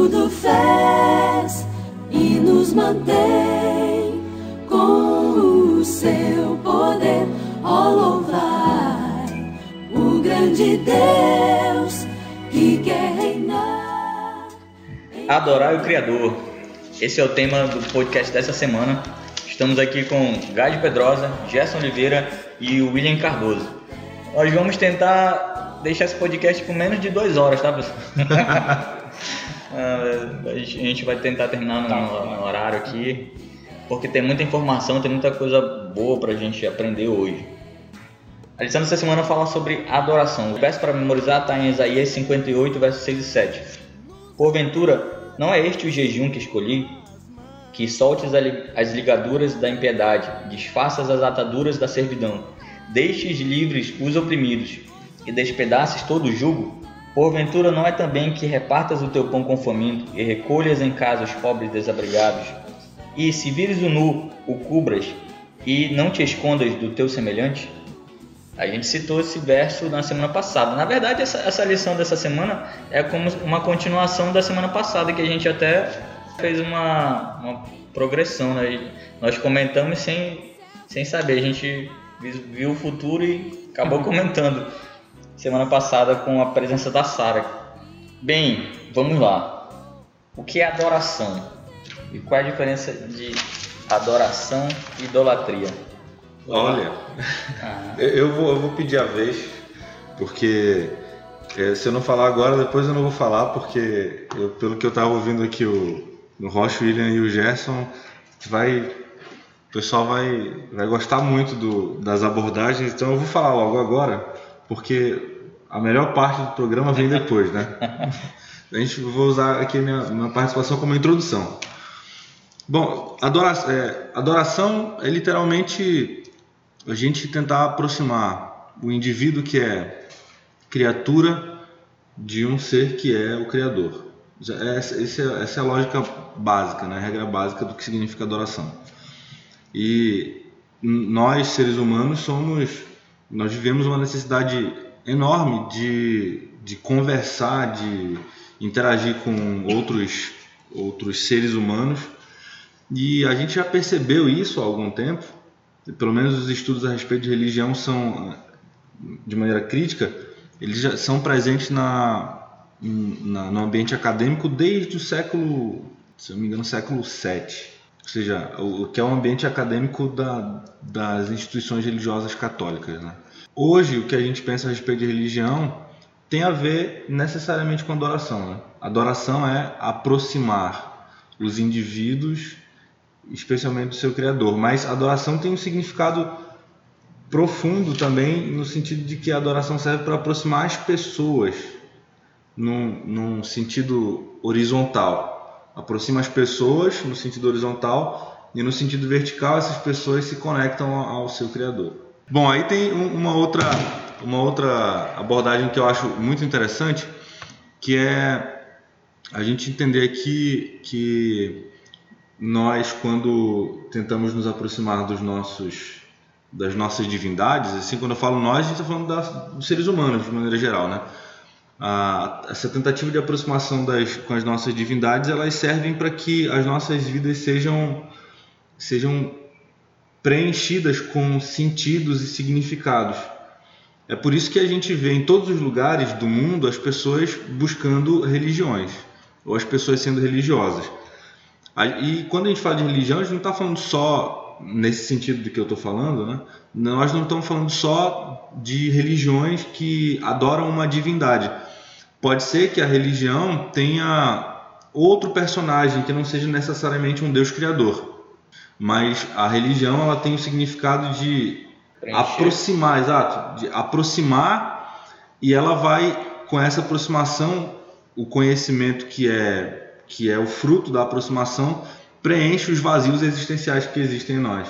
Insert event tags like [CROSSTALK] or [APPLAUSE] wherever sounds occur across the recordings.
tudo fez e nos mantém com o seu poder. Ó, louvai o grande Deus que quer reinar. Adorar o Criador. Esse é o tema do podcast dessa semana. Estamos aqui com Gade Pedrosa, Gerson Oliveira e William Cardoso. Nós vamos tentar deixar esse podcast por menos de duas horas, tá, pessoal? [LAUGHS] Ah, a gente vai tentar terminar no, no horário aqui, porque tem muita informação, tem muita coisa boa pra gente aprender hoje. A lição dessa semana fala sobre adoração. O verso para memorizar está em Isaías 58, versos 6 e 7. Porventura, não é este o jejum que escolhi? Que soltes as ligaduras da impiedade, desfaças as ataduras da servidão, deixes livres os oprimidos e despedaces todo o jugo? Porventura não é também que repartas o teu pão com faminto e recolhas em casa os pobres desabrigados? E se vires o nu, o cubras e não te escondas do teu semelhante? A gente citou esse verso na semana passada. Na verdade, essa, essa lição dessa semana é como uma continuação da semana passada, que a gente até fez uma, uma progressão. Né? Nós comentamos sem, sem saber, a gente viu o futuro e acabou [LAUGHS] comentando semana passada com a presença da Sara. Bem, vamos lá. O que é adoração? E qual é a diferença de adoração e idolatria? Olha, ah. eu, vou, eu vou pedir a vez, porque é, se eu não falar agora, depois eu não vou falar, porque eu, pelo que eu estava ouvindo aqui o, o Rocha, William e o Gerson, vai, o pessoal vai, vai gostar muito do, das abordagens, então eu vou falar logo agora, porque a melhor parte do programa vem depois, né? [LAUGHS] A gente vou usar aqui a minha, minha participação como introdução. Bom, adoração é, adoração é literalmente a gente tentar aproximar o indivíduo que é criatura de um ser que é o Criador. Essa, é, essa é a lógica básica, né? a regra básica do que significa adoração. E nós, seres humanos, somos, nós vivemos uma necessidade enorme de, de conversar, de interagir com outros, outros seres humanos. E a gente já percebeu isso há algum tempo, pelo menos os estudos a respeito de religião são, de maneira crítica, eles já são presentes na, na, no ambiente acadêmico desde o século, se eu não me engano, século VII. Ou seja, o, que é o ambiente acadêmico da, das instituições religiosas católicas. Né? Hoje, o que a gente pensa a respeito de religião tem a ver necessariamente com adoração. Né? Adoração é aproximar os indivíduos, especialmente do seu Criador. Mas adoração tem um significado profundo também, no sentido de que a adoração serve para aproximar as pessoas, num, num sentido horizontal. Aproxima as pessoas no sentido horizontal e no sentido vertical, essas pessoas se conectam ao seu Criador. Bom, aí tem uma outra, uma outra abordagem que eu acho muito interessante, que é a gente entender aqui que nós, quando tentamos nos aproximar dos nossos, das nossas divindades, assim, quando eu falo nós, a gente está falando das, dos seres humanos, de maneira geral, né? Ah, essa tentativa de aproximação das, com as nossas divindades, elas servem para que as nossas vidas sejam, sejam preenchidas com sentidos e significados. É por isso que a gente vê em todos os lugares do mundo as pessoas buscando religiões, ou as pessoas sendo religiosas. E quando a gente fala de religião, a gente não está falando só nesse sentido de que eu estou falando, né? nós não estamos falando só de religiões que adoram uma divindade. Pode ser que a religião tenha outro personagem que não seja necessariamente um Deus criador mas a religião ela tem o significado de Preencher. aproximar, exato, de aproximar e ela vai com essa aproximação o conhecimento que é que é o fruto da aproximação preenche os vazios existenciais que existem em nós.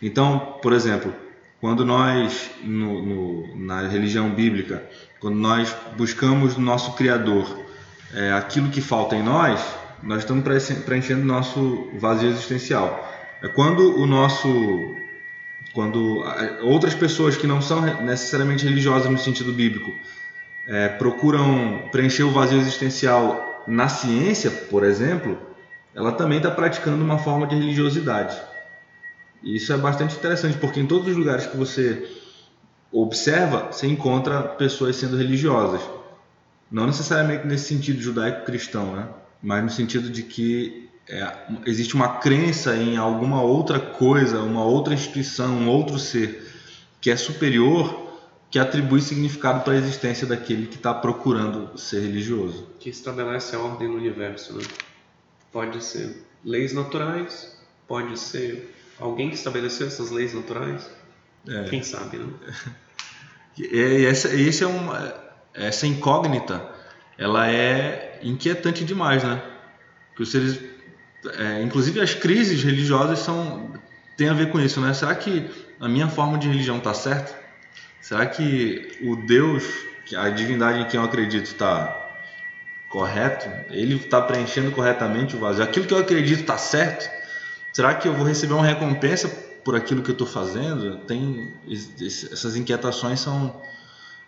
Então, por exemplo, quando nós no, no, na religião bíblica, quando nós buscamos no nosso Criador é, aquilo que falta em nós, nós estamos preenchendo nosso vazio existencial. É quando o nosso quando outras pessoas que não são necessariamente religiosas no sentido bíblico é, procuram preencher o vazio existencial na ciência, por exemplo, ela também está praticando uma forma de religiosidade. E isso é bastante interessante, porque em todos os lugares que você observa, você encontra pessoas sendo religiosas. Não necessariamente nesse sentido judaico-cristão, né? mas no sentido de que é, existe uma crença em alguma outra coisa, uma outra instituição, um outro ser que é superior, que atribui significado para a existência daquele que está procurando ser religioso. Que estabelece a ordem no universo. Né? Pode ser leis naturais, pode ser alguém que estabeleceu essas leis naturais. É. Quem sabe, né? E essa, esse é uma, essa incógnita, ela é inquietante demais, né? Que os seres, é, inclusive as crises religiosas são tem a ver com isso, né? Será que a minha forma de religião está certa? Será que o Deus, a divindade em quem eu acredito, está correto? Ele está preenchendo corretamente o vazio? Aquilo que eu acredito está certo? Será que eu vou receber uma recompensa por aquilo que eu estou fazendo? Tem essas inquietações são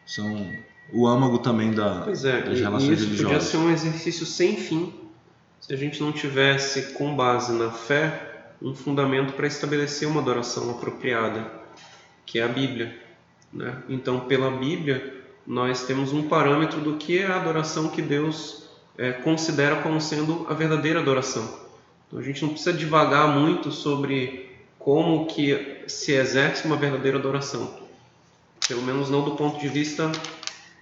são o âmago também da, pois é, das relações e isso religiosas. Podia ser um exercício sem fim se a gente não tivesse com base na fé um fundamento para estabelecer uma adoração apropriada, que é a Bíblia. Né? Então, pela Bíblia, nós temos um parâmetro do que é a adoração que Deus é, considera como sendo a verdadeira adoração. Então, a gente não precisa divagar muito sobre como que se exerce uma verdadeira adoração. Pelo menos não do ponto de vista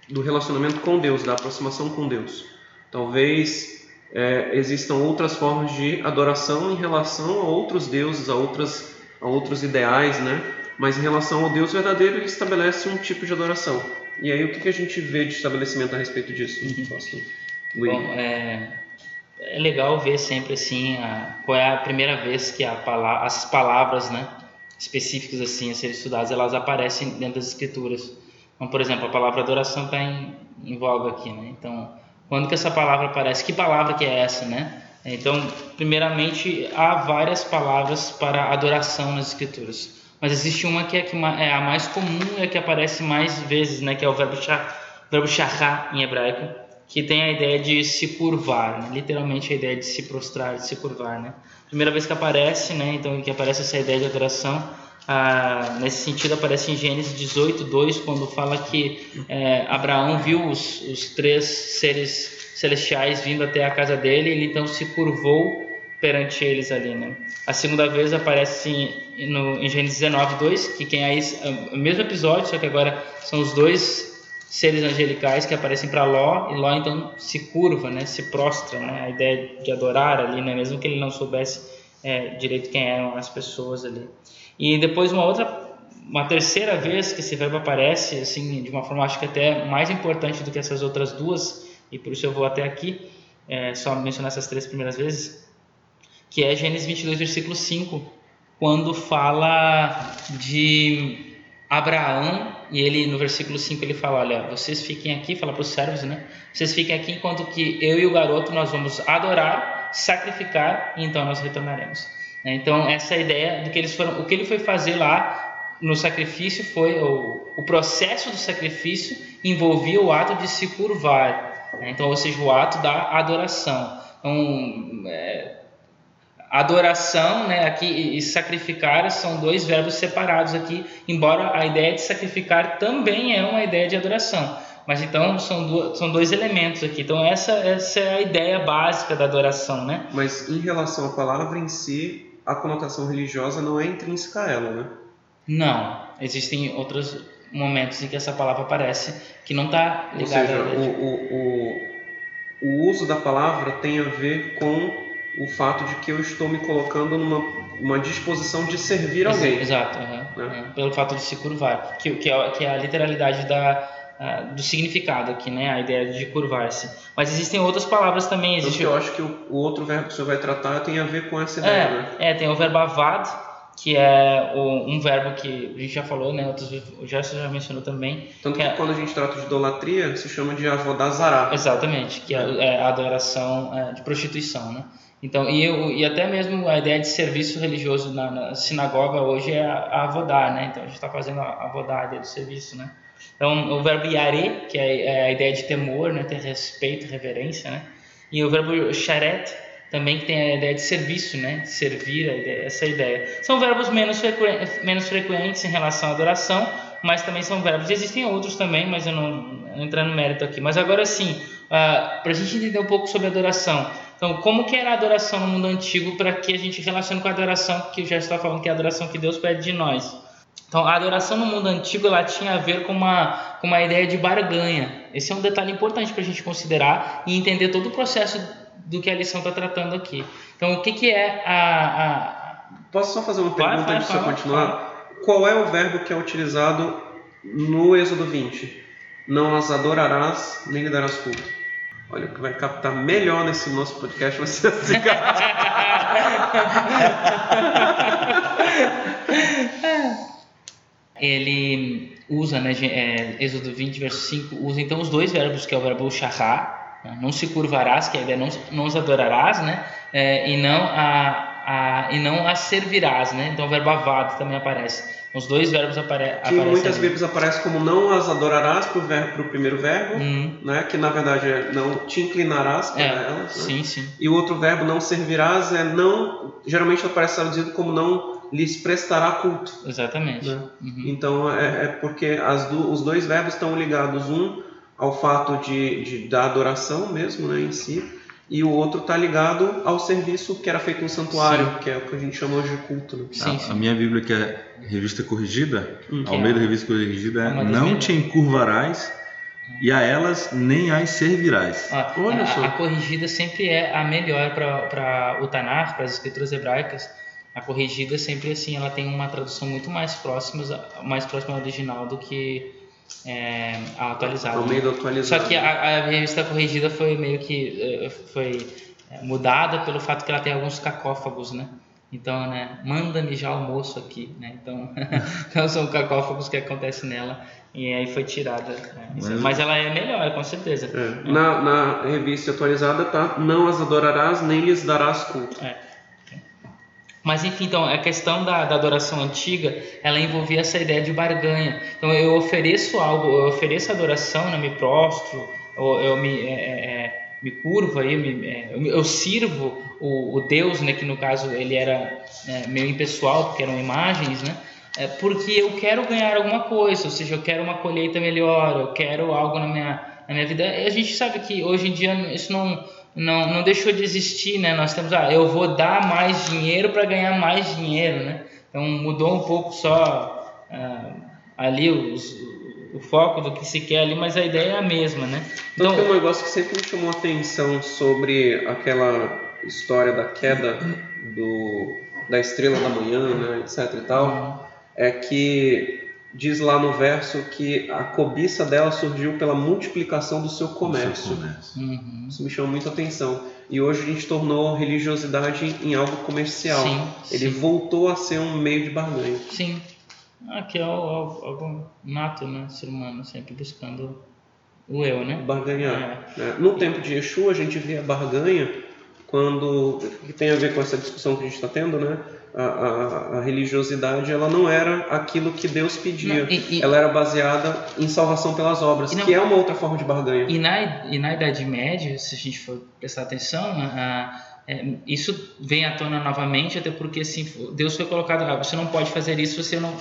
do relacionamento com Deus, da aproximação com Deus. Talvez é, existam outras formas de adoração em relação a outros deuses, a, outras, a outros ideais, né? Mas em relação ao Deus verdadeiro, ele estabelece um tipo de adoração. E aí, o que, que a gente vê de estabelecimento a respeito disso? Uhum. Bom, é, é legal ver sempre assim a, qual é a primeira vez que a palavra, as palavras né, específicas assim a serem estudadas elas aparecem dentro das escrituras então por exemplo a palavra adoração está em, em voga aqui né então quando que essa palavra aparece que palavra que é essa né então primeiramente há várias palavras para adoração nas escrituras mas existe uma que é, é a mais comum e a que aparece mais vezes né que é o verbo shah, verbo em hebraico que tem a ideia de se curvar, né? literalmente a ideia de se prostrar, de se curvar, né? Primeira vez que aparece, né? Então que aparece essa ideia de adoração, ah, nesse sentido aparece em Gênesis 18, 2, quando fala que é, Abraão viu os, os três seres celestiais vindo até a casa dele, ele então se curvou perante eles ali, né? A segunda vez aparece em, no, em Gênesis 19, 2, que quem aí, é o mesmo episódio, só que agora são os dois seres angelicais que aparecem para Ló e Ló então se curva, né, se prostra, né, a ideia de adorar ali, né, mesmo que ele não soubesse é, direito quem eram as pessoas ali. E depois uma outra, uma terceira vez que esse verbo aparece, assim, de uma forma acho que até mais importante do que essas outras duas, e por isso eu vou até aqui, é, só mencionar essas três primeiras vezes, que é Gênesis 22, versículo 5, quando fala de Abraão, e ele no versículo 5 ele fala, olha, vocês fiquem aqui, fala para os servos, né? Vocês fiquem aqui enquanto que eu e o garoto nós vamos adorar, sacrificar e então nós retornaremos. Né? Então essa é ideia do que eles foram, o que ele foi fazer lá no sacrifício foi o, o processo do sacrifício envolvia o ato de se curvar, né? então ou seja o ato da adoração. Então é, adoração né, aqui e sacrificar são dois verbos separados aqui, embora a ideia de sacrificar também é uma ideia de adoração. Mas então são, são dois elementos aqui. Então essa, essa é a ideia básica da adoração, né? Mas em relação à palavra em si, a conotação religiosa não é intrínseca a ela, né? Não. Existem outros momentos em que essa palavra aparece que não está ligada Ou seja, o, o, o, o uso da palavra tem a ver com o fato de que eu estou me colocando numa uma disposição de servir alguém. Exato, uhum, né? uhum, pelo fato de se curvar, que, que, é, que é a literalidade da, uh, do significado aqui, né? a ideia de curvar-se. Mas existem outras palavras também. Existe... eu acho que o, outro verbo que você vai tratar tem a ver com essa ideia. É, né? é tem o verbo avad, que é o, um verbo que a gente já falou, né? Outros, o Gerson já mencionou também. Tanto que, que é, quando a gente trata de idolatria, se chama de avodazará. Exatamente, que é, é a adoração é, de prostituição, né? Então, e, eu, e até mesmo a ideia de serviço religioso na, na sinagoga hoje é a, avodar, né? Então a gente está fazendo a avodar, a ideia do serviço, né? Então o verbo yare, que é, é, a ideia de temor, né? Ter respeito, reverência, né? E o verbo sharet também que tem a ideia de serviço, né? De servir, ideia, essa ideia. São verbos menos, frequ... menos frequentes em relação à adoração, mas também são verbos. Existem outros também, mas eu não, não entrando no mérito aqui. Mas agora sim, uh, ah, para a gente entender um pouco sobre adoração. Então, como que era a adoração no mundo antigo para que a gente relacione com a adoração que já está falando que é a adoração que Deus pede de nós? Então, a adoração no mundo antigo ela tinha a ver com uma, com uma ideia de barganha. Esse é um detalhe importante para a gente considerar e entender todo o processo do que a lição está tratando aqui. Então, o que, que é a, a... Posso só fazer uma pergunta vai, antes de você continuar? Qual é o verbo que é utilizado no Êxodo 20? Não as adorarás, nem lhe darás culto. Olha, o que vai captar melhor nesse nosso podcast vai ser assim. [LAUGHS] [LAUGHS] Ele usa, né, é, Êxodo 20, verso 5, usa então os dois verbos, que é o verbo shahar, né, não se curvarás, que é a ideia não, não os adorarás, né, é, e, não a, a, e não a servirás, né, então o verbo avad também aparece. Os dois verbos apare que aparecem. Muitas vezes aparece como não as adorarás para o verbo, primeiro verbo, uhum. né? Que na verdade é não te inclinarás para é, elas. Né? Sim, sim. E o outro verbo não servirás é não, geralmente aparece traduzido como não lhes prestará culto. Exatamente. Né? Uhum. Então é, é porque do, os dois verbos estão ligados um ao fato de, de da adoração mesmo, né, em si, e o outro está ligado ao serviço que era feito no santuário, sim. que é o que a gente chama hoje de culto. Né? Sim, a, sim. a, minha Bíblia, que é revista corrigida, hum. ao meio da revista corrigida, é não te encurvarás e a elas nem as servirás. Ah, Olha a, só. a corrigida sempre é a melhor para o Tanar, para as escrituras hebraicas. A corrigida sempre assim, ela tem uma tradução muito mais próxima, mais próxima ao original do que é, a atualizada. meio atualizado. Só que a, a, revista corrigida foi meio que eh, foi é, mudada pelo fato que ela tem alguns cacófagos, né? Então, né, manda-me já almoço aqui, né? Então, [LAUGHS] então são cacófagos que acontecem nela e aí foi tirada. Né? Mas, Mas, ela é melhor, com certeza. É. Na, na revista atualizada tá, não as adorarás nem lhes darás culto. É. Mas enfim, então a questão da, da, adoração antiga, ela envolvia essa ideia de barganha. Então eu ofereço algo, eu ofereço adoração, né, me prostro, eu, eu me, é, é, é me curvo, aí, me, é, eu sirvo o, o, Deus, né, que no caso ele era é, meio impessoal, porque eram imagens, né, é, porque eu quero ganhar alguma coisa, ou seja, eu quero uma colheita melhor, eu quero algo na minha, na minha vida. E a gente sabe que hoje em dia isso não não, não deixou de existir, né? Nós temos, ah, eu vou dar mais dinheiro para ganhar mais dinheiro, né? Então mudou um pouco só ah, ali os, o foco do que se quer ali, mas a ideia é a mesma, né? Então, tem um negócio que sempre me chamou a atenção sobre aquela história da queda do, da estrela da manhã, né, etc e tal, uhum. é que diz lá no verso que a cobiça dela surgiu pela multiplicação do seu comércio. Seu comércio. Uhum. Isso me chama muita atenção. E hoje a gente tornou a religiosidade em algo comercial. Sim, Ele sim. voltou a ser um meio de barganha. Sim. Aqui é algo nato, né? Ser humano sempre buscando o eu, né? Barganhar. É. Né? No tempo de Yeshua a gente vê a barganha quando que tem a ver com essa discussão que a gente está tendo, né? A, a, a, religiosidade ela não era aquilo que Deus pedia. Não, e, e, ela era baseada em salvação pelas obras, não, que é uma outra forma de barganha. E na, e na Idade Média, se a gente for prestar atenção, a, é, isso vem à tona novamente, até porque assim, Deus foi colocado lá, você não pode fazer isso, você não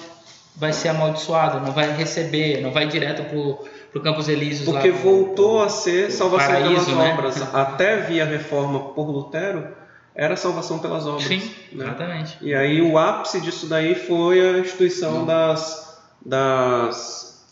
vai ser amaldiçoado, não vai receber, não vai direto para o Campos Elíseos. Porque lá, voltou a ser salvação paraíso, pelas né? obras. [LAUGHS] Até via reforma por Lutero, era salvação pelas obras. Sim, né? exatamente. E aí o ápice disso daí foi a instituição das, das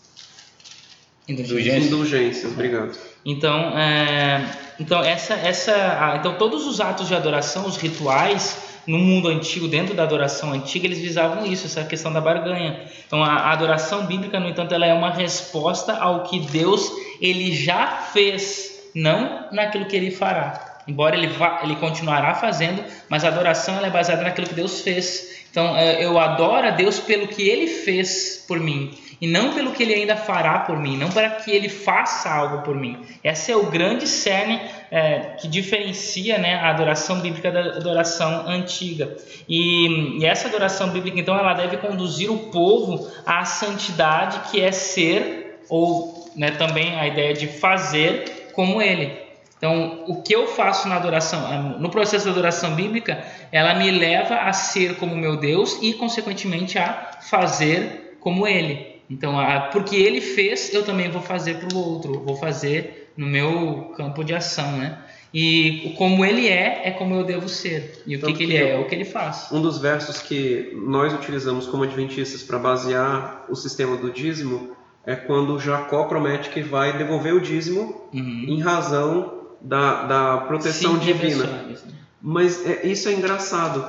indulgências. indulgências. Obrigado. Então, é, então essa, essa, então todos os atos de adoração, os rituais no mundo antigo, dentro da adoração antiga, eles visavam isso, essa questão da barganha. Então a, a adoração bíblica, no entanto, ela é uma resposta ao que Deus ele já fez, não naquilo que ele fará. Embora ele, vá, ele continuará fazendo, mas a adoração é baseada naquilo que Deus fez. Então é, eu adoro a Deus pelo que ele fez por mim e não pelo que ele ainda fará por mim, não para que ele faça algo por mim. Esse é o grande cerne é, que diferencia né, a adoração bíblica da adoração antiga. E, e essa adoração bíblica, então, ela deve conduzir o povo à santidade que é ser, ou né, também a ideia de fazer como ele. Então, o que eu faço na adoração, no processo da adoração bíblica, ela me leva a ser como meu Deus e, consequentemente, a fazer como Ele. Então, a, porque Ele fez, eu também vou fazer para o outro, vou fazer no meu campo de ação, né? E como ele é, é como eu devo ser. E o que, que ele é? É o que ele faz. Um dos versos que nós utilizamos como adventistas para basear o sistema do dízimo é quando Jacó promete que vai devolver o dízimo uhum. em razão da, da proteção Sim, divina. Né? Mas é, isso é engraçado.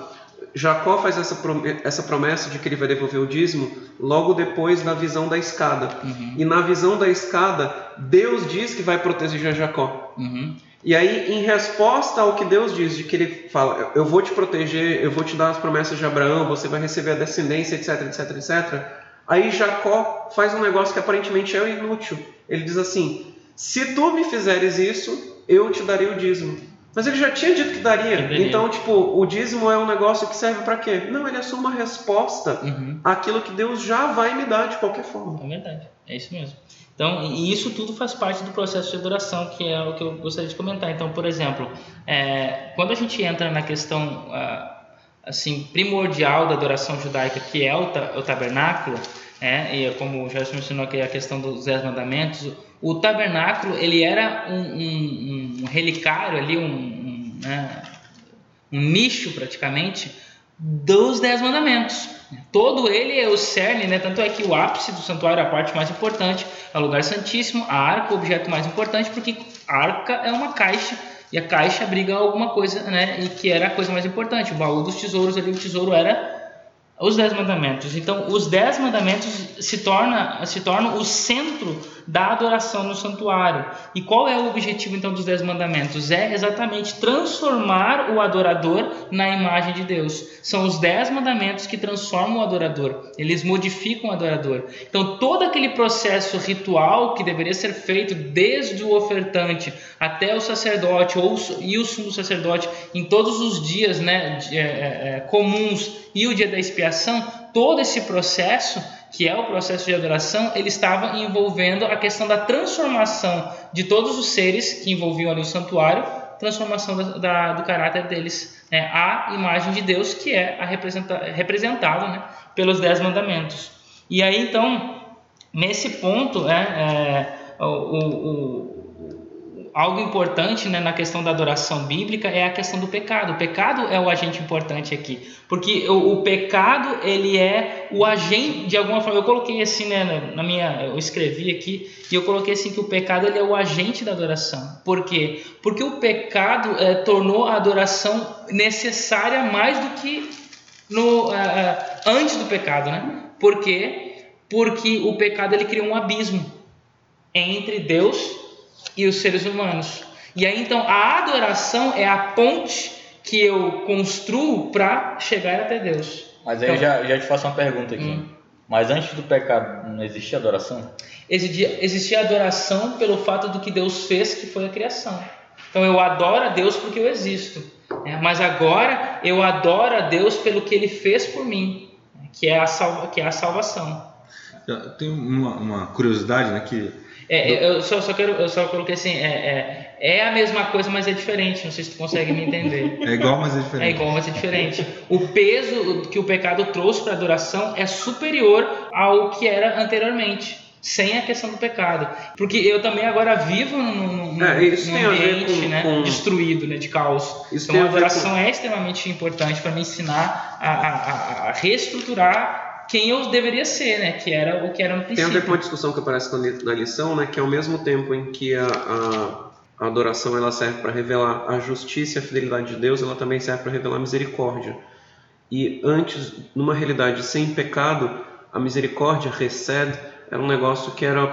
Jacó faz essa, essa promessa de que ele vai devolver o dízimo logo depois da visão da escada. Uhum. E na visão da escada, Deus diz que vai proteger Jacó. Uhum. E aí, em resposta ao que Deus diz, de que ele fala, eu vou te proteger, eu vou te dar as promessas de Abraão, você vai receber a descendência, etc, etc, etc. Aí Jacó faz um negócio que aparentemente é inútil. Ele diz assim: se tu me fizeres isso, eu te darei o dízimo. Mas ele já tinha dito que daria. daria. Então, tipo, o dízimo é um negócio que serve para quê? Não, ele é só uma resposta uhum. àquilo que Deus já vai me dar de qualquer forma. É verdade, é isso mesmo. Então, e isso tudo faz parte do processo de adoração, que é o que eu gostaria de comentar. Então, por exemplo, é, quando a gente entra na questão assim primordial da adoração judaica, que é o, o tabernáculo, é, e como já mencionou aqui a questão dos dez mandamentos, o tabernáculo ele era um, um, um relicário ali, um, um, né, um nicho praticamente dos dez mandamentos. Todo ele é o cerne, né? tanto é que o ápice do santuário é a parte mais importante, é o lugar santíssimo, a arca o objeto mais importante, porque a arca é uma caixa e a caixa abriga alguma coisa, né? E que era a coisa mais importante. O baú dos tesouros ali, o tesouro era os dez mandamentos. Então, os dez mandamentos se, torna, se tornam o centro da adoração no santuário. E qual é o objetivo então dos dez mandamentos? É exatamente transformar o adorador na imagem de Deus. São os dez mandamentos que transformam o adorador. Eles modificam o adorador. Então, todo aquele processo ritual que deveria ser feito desde o ofertante até o sacerdote ou e o sumo sacerdote em todos os dias, né, é, é, é, comuns e o dia da expiação, todo esse processo, que é o processo de adoração, ele estava envolvendo a questão da transformação de todos os seres que envolviam ali o santuário, transformação da, da, do caráter deles né, à imagem de Deus, que é representa, representado né, pelos dez mandamentos. E aí então, nesse ponto, né, é, o, o algo importante né, na questão da adoração bíblica é a questão do pecado. O pecado é o agente importante aqui, porque o, o pecado ele é o agente de alguma forma. Eu coloquei assim né, na minha, eu escrevi aqui e eu coloquei assim que o pecado ele é o agente da adoração. Por quê? Porque o pecado é, tornou a adoração necessária mais do que no uh, antes do pecado, né? Por quê? Porque o pecado ele cria um abismo entre Deus e os seres humanos. E aí então a adoração é a ponte que eu construo para chegar até Deus. Mas aí então, já, já te faço uma pergunta aqui. Hum. Mas antes do pecado não existia adoração? Existia, existia adoração pelo fato do que Deus fez, que foi a criação. Então eu adoro a Deus porque eu existo. Né? Mas agora eu adoro a Deus pelo que Ele fez por mim, que é a, salva, que é a salvação. Tem uma, uma curiosidade, né, que é, é, eu só, só quero, eu só coloquei assim, é, é, é, a mesma coisa, mas é diferente. Não sei se tu consegue me entender. [LAUGHS] É igual, mas é diferente. É igual, mas é diferente. O peso que o pecado trouxe para a adoração é superior ao que era anteriormente, sem a questão do pecado. Porque eu também agora vivo num, num, é, num ambiente com, né, com... destruído, né, de caos. Isso então a adoração com... é extremamente importante para me ensinar a, a, a reestruturar quem eu deveria ser, né? Que era o que era no princípio. Tem a ver com uma discussão que aparece na lição, né? Que ao mesmo tempo em que a, a, a adoração ela serve para revelar a justiça e a fidelidade de Deus, ela também serve para revelar a misericórdia. E antes, numa realidade sem pecado, a misericórdia, recebe, era um negócio que era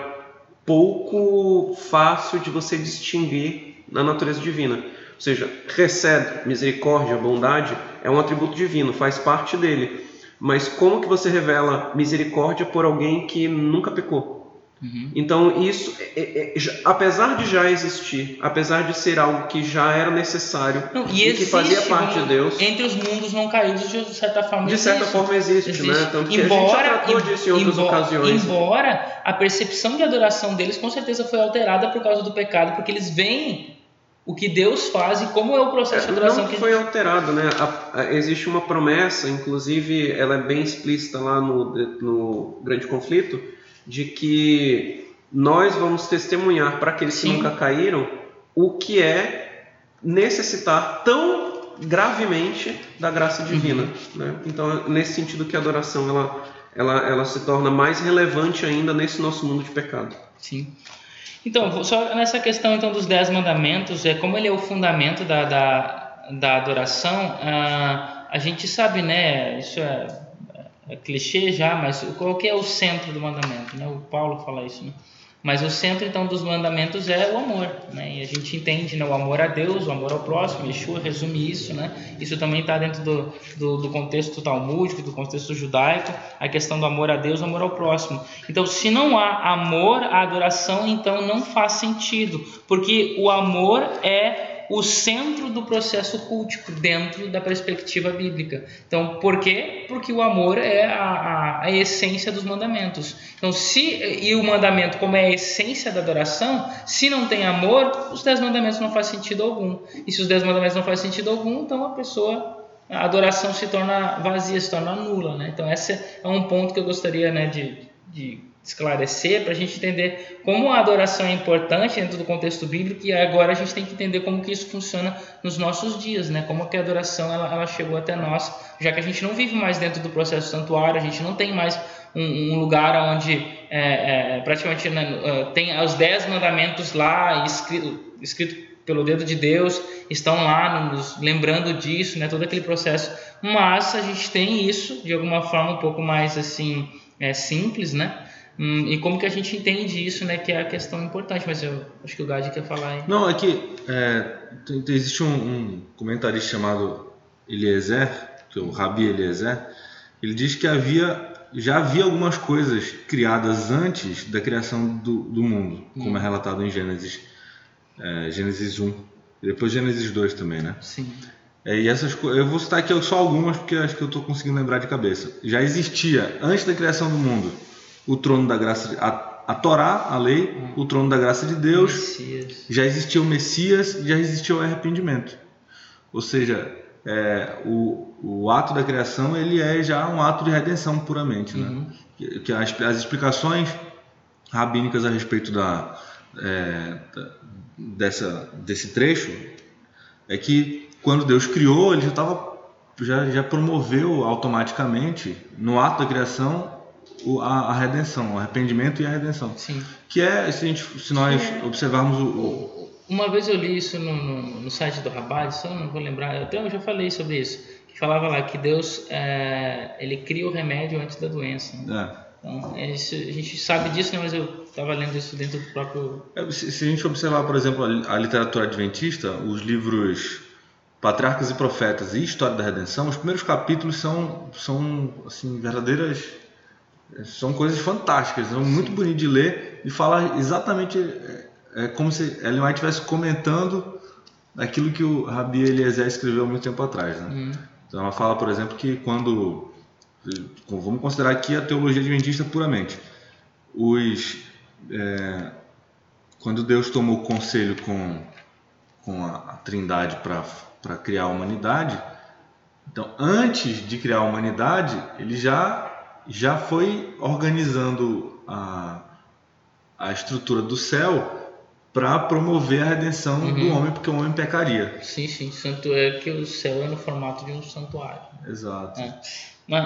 pouco fácil de você distinguir na natureza divina. Ou seja, recebe, misericórdia, bondade, é um atributo divino, faz parte dele mas como que você revela misericórdia por alguém que nunca pecou? Uhum. Então isso, é, é, é apesar de já existir, apesar de ser algo que já era necessário não, e, e que fazia parte de Deus, entre os mundos não caídos de certa forma de certa existe. forma existe, existe. né? Tanto que embora, a gente já disso em outras embora, ocasiões. Embora a percepção de adoração deles com certeza foi alterada por causa do pecado, porque eles veem o que Deus faz e como é o processo de adoração não que foi alterado, né? A, a, existe uma promessa, inclusive ela é bem explícita lá no, no Grande Conflito, de que nós vamos testemunhar para aqueles Sim. que nunca caíram o que é necessitar tão gravemente da graça divina, uhum. né? Então, nesse sentido que a adoração ela, ela, ela se torna mais relevante ainda nesse nosso mundo de pecado. Sim. Então, só nessa questão então dos dez mandamentos, é como ele é o fundamento da, da, da adoração, ah, a gente sabe, né? Isso é, é, clichê já, mas qual que é o centro do mandamento? Né? O Paulo fala isso, né? Mas o centro então dos mandamentos é o amor, né? E a gente entende né, o amor a Deus, o amor ao próximo. Yeshua resume isso, né? Isso também está dentro do, do, do, contexto talmúdico, do contexto judaico, a questão do amor a Deus, o amor ao próximo. Então, se não há amor, a adoração então não faz sentido, porque o amor é o centro do processo cultico dentro da perspectiva bíblica. Então, por quê? Porque o amor é a, a, a, essência dos mandamentos. Então, se e o mandamento, como é a essência da adoração, se não tem amor, os dez mandamentos não faz sentido algum. E se os dez mandamentos não faz sentido algum, então a pessoa a adoração se torna vazia, se torna nula, né? Então, esse é um ponto que eu gostaria, né, de, de esclarecer para a gente entender como a adoração é importante dentro do contexto bíblico e agora a gente tem que entender como que isso funciona nos nossos dias, né? Como que a adoração ela, ela chegou até nós, já que a gente não vive mais dentro do processo santuário, a gente não tem mais um, um lugar onde é, é, praticamente né, é, tem os dez mandamentos lá escrito, escrito pelo dedo de Deus, estão lá nos lembrando disso, né? Todo aquele processo, mas a gente tem isso de alguma forma um pouco mais assim é, simples, né? Hum, e como que a gente entende isso, né? Que é a questão importante, mas eu acho que o Gadi quer falar aí. Não, é que é, existe um, um, comentarista chamado Eliezer, que é o Rabi Eliezer, ele diz que havia já havia algumas coisas criadas antes da criação do, do mundo, como hum. é relatado em Gênesis, é, Gênesis 1 e depois Gênesis 2 também, né? Sim. É, e essas eu vou citar aqui só algumas porque acho que eu estou conseguindo lembrar de cabeça. Já existia antes da criação do mundo o trono da graça, a, a Torá, a lei, hum. o trono da graça de Deus, Messias. já existia o Messias, já existia o arrependimento. Ou seja, é, o, o ato da criação ele é já um ato de redenção puramente, né? Uhum. Que, que as, as, explicações rabínicas a respeito da, é, dessa, desse trecho é que quando Deus criou ele já estava já, já promoveu automaticamente no ato da criação o, a, a, redenção, o arrependimento e a redenção. Sim. Que é, se, a gente, se nós é, observarmos o, o, Uma vez eu li isso no, no, no site do Rabad, só não vou lembrar, até eu já falei sobre isso, que falava lá que Deus é, ele cria o remédio antes da doença. Né? É. Então, é isso, a gente sabe disso, né, mas eu estava lendo isso dentro do próprio. É, se, se, a gente observar, por exemplo, a, a literatura adventista, os livros Patriarcas e Profetas e História da Redenção, os primeiros capítulos são, são assim, verdadeiras são coisas fantásticas, são muito bonito de ler e falar exatamente é, é como se Ellen White estivesse comentando aquilo que o Rabi Eliezer escreveu há muito tempo atrás. Né? Uhum. Então ela fala, por exemplo, que quando vamos considerar aqui a teologia adventista puramente, os é, quando Deus tomou conselho com com a, a Trindade para criar a humanidade, então antes de criar a humanidade ele já já foi organizando a, a estrutura do céu para promover a redenção uhum. do homem, porque o homem pecaria. Sim, sim. Santo é que o céu é no formato de um santuário. Exato. É.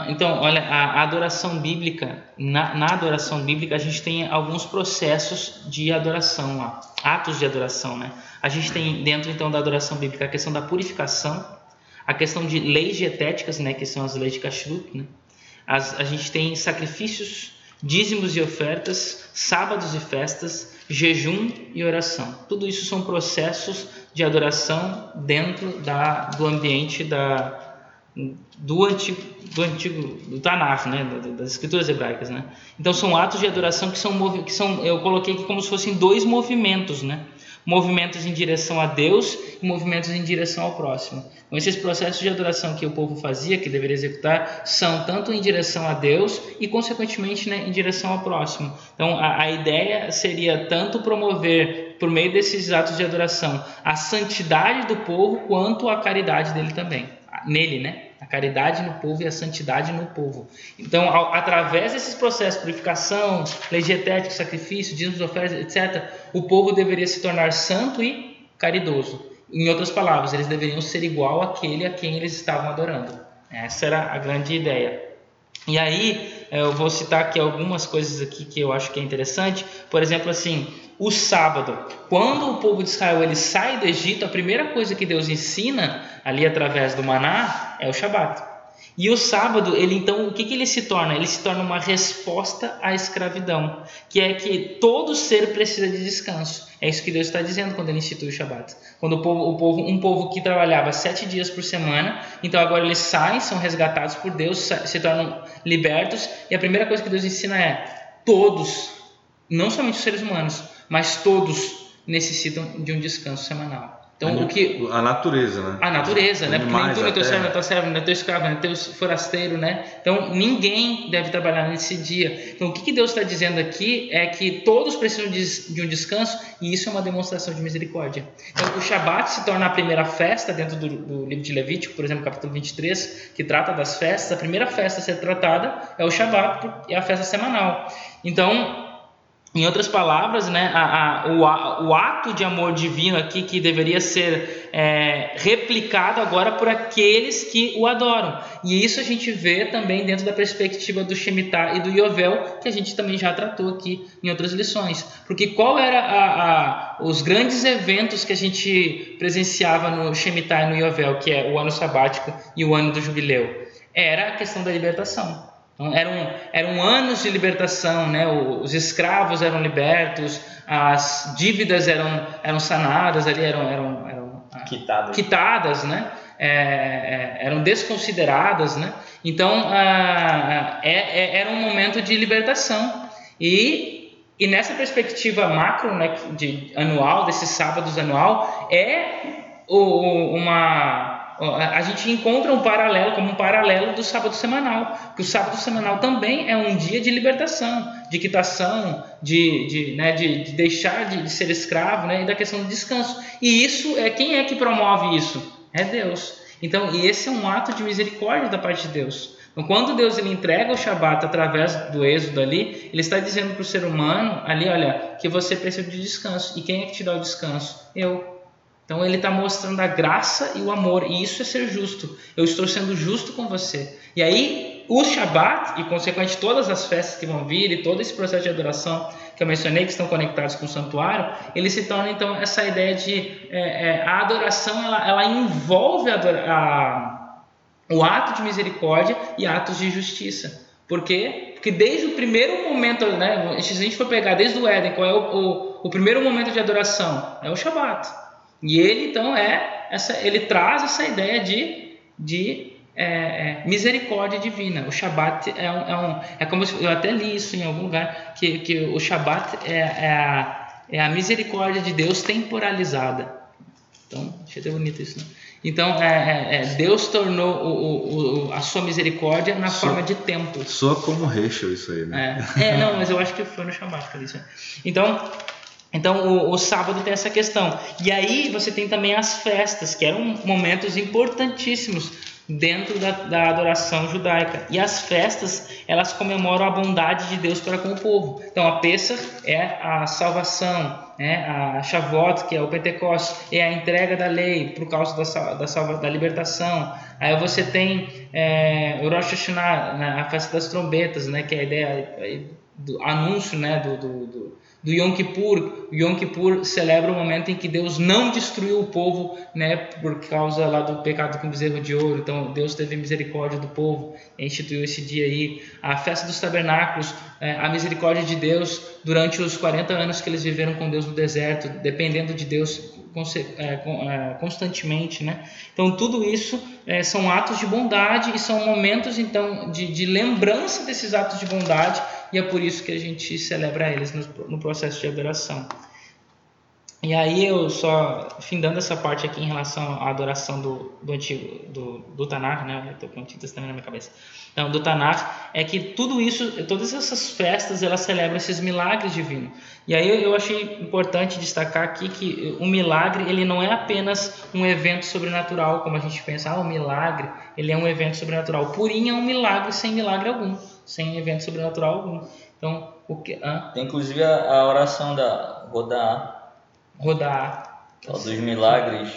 Então, olha, a adoração bíblica, na, na, adoração bíblica a gente tem alguns processos de adoração lá, atos de adoração, né? A gente tem dentro então da adoração bíblica a questão da purificação, a questão de leis dietéticas, né, que são as leis de Kashrut, né? As, a gente tem sacrifícios, dízimos e ofertas, sábados e festas, jejum e oração. Tudo isso são processos de adoração dentro da, do ambiente da, do antigo, do antigo do Tanakh, né, das escrituras hebraicas, né. Então são atos de adoração que são que são eu coloquei aqui como se fossem dois movimentos, né. Movimentos em direção a Deus e movimentos em direção ao próximo. Então, esses processos de adoração que o povo fazia, que deveria executar, são tanto em direção a Deus e, consequentemente, né, em direção ao próximo. Então, a, a ideia seria tanto promover, por meio desses atos de adoração, a santidade do povo, quanto a caridade dele também, nele, né? A caridade no povo e a santidade no povo. Então, ao, através desses processos, purificação, lei dietética, sacrifício, dízimos, ofertas, etc., o povo deveria se tornar santo e caridoso. Em outras palavras, eles deveriam ser igual àquele a quem eles estavam adorando. Essa era a grande ideia. E aí, eu vou citar aqui algumas coisas aqui que eu acho que é interessante. Por exemplo, assim, o sábado. Quando o povo de Israel ele sai do Egito, a primeira coisa que Deus ensina ali através do maná é o Shabat. E o sábado, ele então, o que, que ele se torna? Ele se torna uma resposta à escravidão, que é que todo ser precisa de descanso. É isso que Deus está dizendo quando ele institui o Shabat. Quando o povo, o povo, um povo que trabalhava sete dias por semana, então agora eles saem, são resgatados por Deus, se tornam libertos, e a primeira coisa que Deus ensina é: todos, não somente os seres humanos, mas todos necessitam de um descanso semanal. Então, a, o que a natureza, né? A natureza, né? Porque nem tu, nem teu servo, nem teu servo, nem teu escravo, nem teu forasteiro, né? Então, ninguém deve trabalhar nesse dia. Então, o que, que Deus está dizendo aqui é que todos precisam de, de, um descanso e isso é uma demonstração de misericórdia. Então, o Shabat se torna a primeira festa dentro do, do livro de Levítico, por exemplo, capítulo 23, que trata das festas. A primeira festa a ser tratada é o Shabat, é a festa semanal. Então, em outras palavras, né, a, a, o, o, ato de amor divino aqui que deveria ser é, replicado agora por aqueles que o adoram. E isso a gente vê também dentro da perspectiva do Shemitah e do Yovel, que a gente também já tratou aqui em outras lições. Porque qual era a, os grandes eventos que a gente presenciava no Shemitah e no Yovel, que é o ano sabático e o ano do jubileu? Era a questão da libertação. Então, eram, eram anos de libertação, né? os escravos eram libertos, as dívidas eram, eram sanadas, ali eram, eram, eram ah, quitadas. quitadas, né? É, é, eram desconsideradas. Né? Então, ah, é, é, era um momento de libertação. E, e nessa perspectiva macro, né, de anual, desses sábados anual, é o, uma a gente encontra um paralelo, como um paralelo do sábado semanal, que o sábado semanal também é um dia de libertação, de quitação, de, de, né, de, de deixar de, de, ser escravo né, e da questão do descanso. E isso é quem é que promove isso? É Deus. Então, e esse é um ato de misericórdia da parte de Deus. Então, quando Deus ele entrega o Shabat através do êxodo ali, ele está dizendo para o ser humano ali, olha, que você precisa de descanso. E quem é que te dá o descanso? Eu. Então ele está mostrando a graça e o amor, e isso é ser justo. Eu estou sendo justo com você. E aí, o Shabat, e consequentemente todas as festas que vão vir, e todo esse processo de adoração que eu mencionei, que estão conectados com o santuário, ele se torna então essa ideia de é, é, a adoração, ela, ela envolve a, a, o ato de misericórdia e atos de justiça. Por quê? Porque desde o primeiro momento, né, se a gente for pegar desde o Éden, qual é o, o, o primeiro momento de adoração? É o Shabat. E ele então é essa, ele traz essa ideia de, de é, é, misericórdia divina. O Shabat é um, é, um, é como se, eu até li isso em algum lugar que, que o Shabat é, é, a, é a misericórdia de Deus temporalizada. Então, achei até bonito isso, né? Então, é, é, é, Deus tornou o, o, a sua misericórdia na soa, forma de tempo. Soa como Rachel isso aí, né? É, é, não, [LAUGHS] mas eu acho que foi no Shabat que isso. Então, então, o, o, sábado tem essa questão. E aí você tem também as festas, que eram momentos importantíssimos dentro da, da, adoração judaica. E as festas, elas comemoram a bondade de Deus para com o povo. Então, a Pesach é a salvação, né? a Shavuot, que é o Pentecostes, é a entrega da lei por causa da, da, salva, da libertação. Aí você tem é, o Rosh Hashanah, né? a festa das trombetas, né? que é a ideia do anúncio né? do, do, do do Yom Kippur. Yom Kippur celebra o momento em que Deus não destruiu o povo, né, por causa lá do pecado com o bezerro de ouro. Então Deus teve misericórdia do povo, e instituiu esse dia aí. A festa dos tabernáculos, é, a misericórdia de Deus durante os 40 anos que eles viveram com Deus no deserto, dependendo de Deus é, é, constantemente, né? Então tudo isso é, são atos de bondade e são momentos então de, de lembrança desses atos de bondade e é por isso que a gente celebra eles no, no processo de adoração. E aí eu só findando essa parte aqui em relação à adoração do, do antigo do, do Tanar, né? Eu tô com Antigo Testamento na minha cabeça. Então, do Tanar é que tudo isso, todas essas festas, elas celebram esses milagres divinos. E aí eu achei importante destacar aqui que o milagre, ele não é apenas um evento sobrenatural, como a gente pensa, ah, o milagre, ele é um evento sobrenatural. Purim é um milagre sem milagre algum, sem evento sobrenatural algum. Então, o que, ah? Tem inclusive a, a oração da Rodá rodar. Dos milagres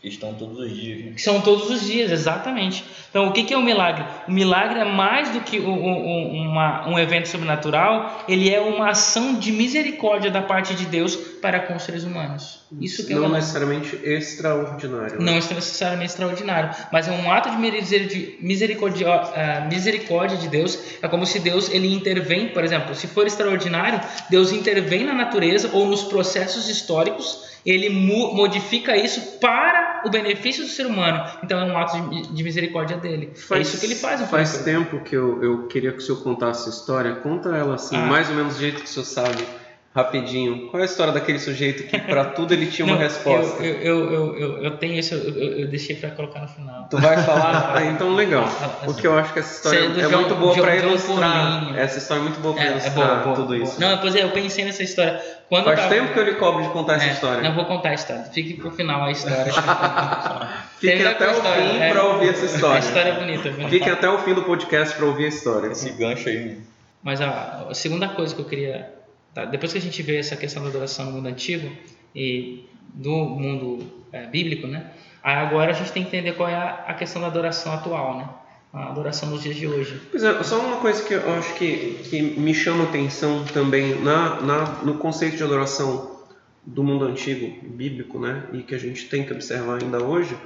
que estão todos os dias. Né? Que são todos os dias, exatamente. Então, o que é o um milagre? O milagre é mais do que um, um, uma, um evento sobrenatural, ele é uma ação de misericórdia da parte de Deus para com os seres humanos. Isso que é Não necessariamente extraordinário. Né? Não necessariamente extraordinário, mas é um ato de misericórdia, uh, misericórdia de Deus. É como se Deus ele intervém, por exemplo, se for extraordinário, Deus intervém na natureza ou nos processos históricos ele modifica isso para o benefício do ser humano. Então é um ato de, misericórdia dele. É faz, é isso que ele faz. Faz tempo que eu, eu queria que o senhor contasse essa história. Conta ela assim, ah. mais ou menos do jeito que o senhor sabe. Rapidinho, qual é a história daquele sujeito que para [LAUGHS] tudo ele tinha uma Não, resposta? Eu, eu, eu, eu, eu tenho isso, eu, eu deixei para colocar no final. Tu vai falar? [LAUGHS] ah, então legal. Porque eu acho que essa história é João, muito boa para ilustrar. Essa história é muito boa para é, ilustrar é boa, boa, tudo isso. Não, pois é, eu pensei nessa história. Quando Faz tava... tempo que eu lhe cobro de contar essa é, história. Não vou contar a história. Fique pro final a história. [LAUGHS] Fique até o história, fim é, para ouvir essa história. A história é bonita. bonita. Fique até o fim do podcast para ouvir a história. Esse gancho aí. Mas a, a segunda coisa que eu queria Tá? Depois que a gente vê essa questão da adoração no mundo antigo e do mundo é, bíblico, né? Aí agora a gente tem que entender qual é a, questão da adoração atual, né? A adoração nos dias de hoje. Pois é, só uma coisa que eu acho que, que me chama atenção também na, na, no conceito de adoração do mundo antigo bíblico, né? E que a gente tem que observar ainda hoje,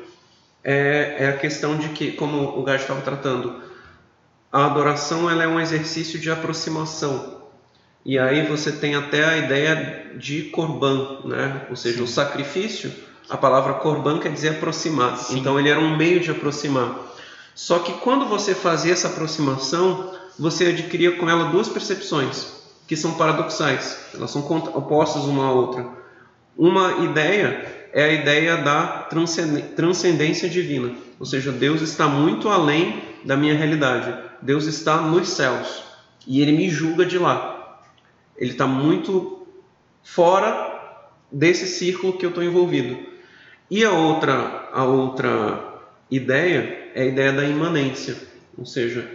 é, é a questão de que, como o Gajo estava tratando, a adoração ela é um exercício de aproximação e aí você tem até a ideia de korban, né? ou seja, Sim. o sacrifício. A palavra korban quer dizer aproximar. Sim. Então ele era um meio de aproximar. Só que quando você fazia essa aproximação, você adquiria com ela duas percepções que são paradoxais. Elas são opostas uma à outra. Uma ideia é a ideia da transcendência divina, ou seja, Deus está muito além da minha realidade. Deus está nos céus e ele me julga de lá. Ele está muito fora desse círculo que eu estou envolvido. E a outra, a outra ideia é a ideia da imanência, ou seja,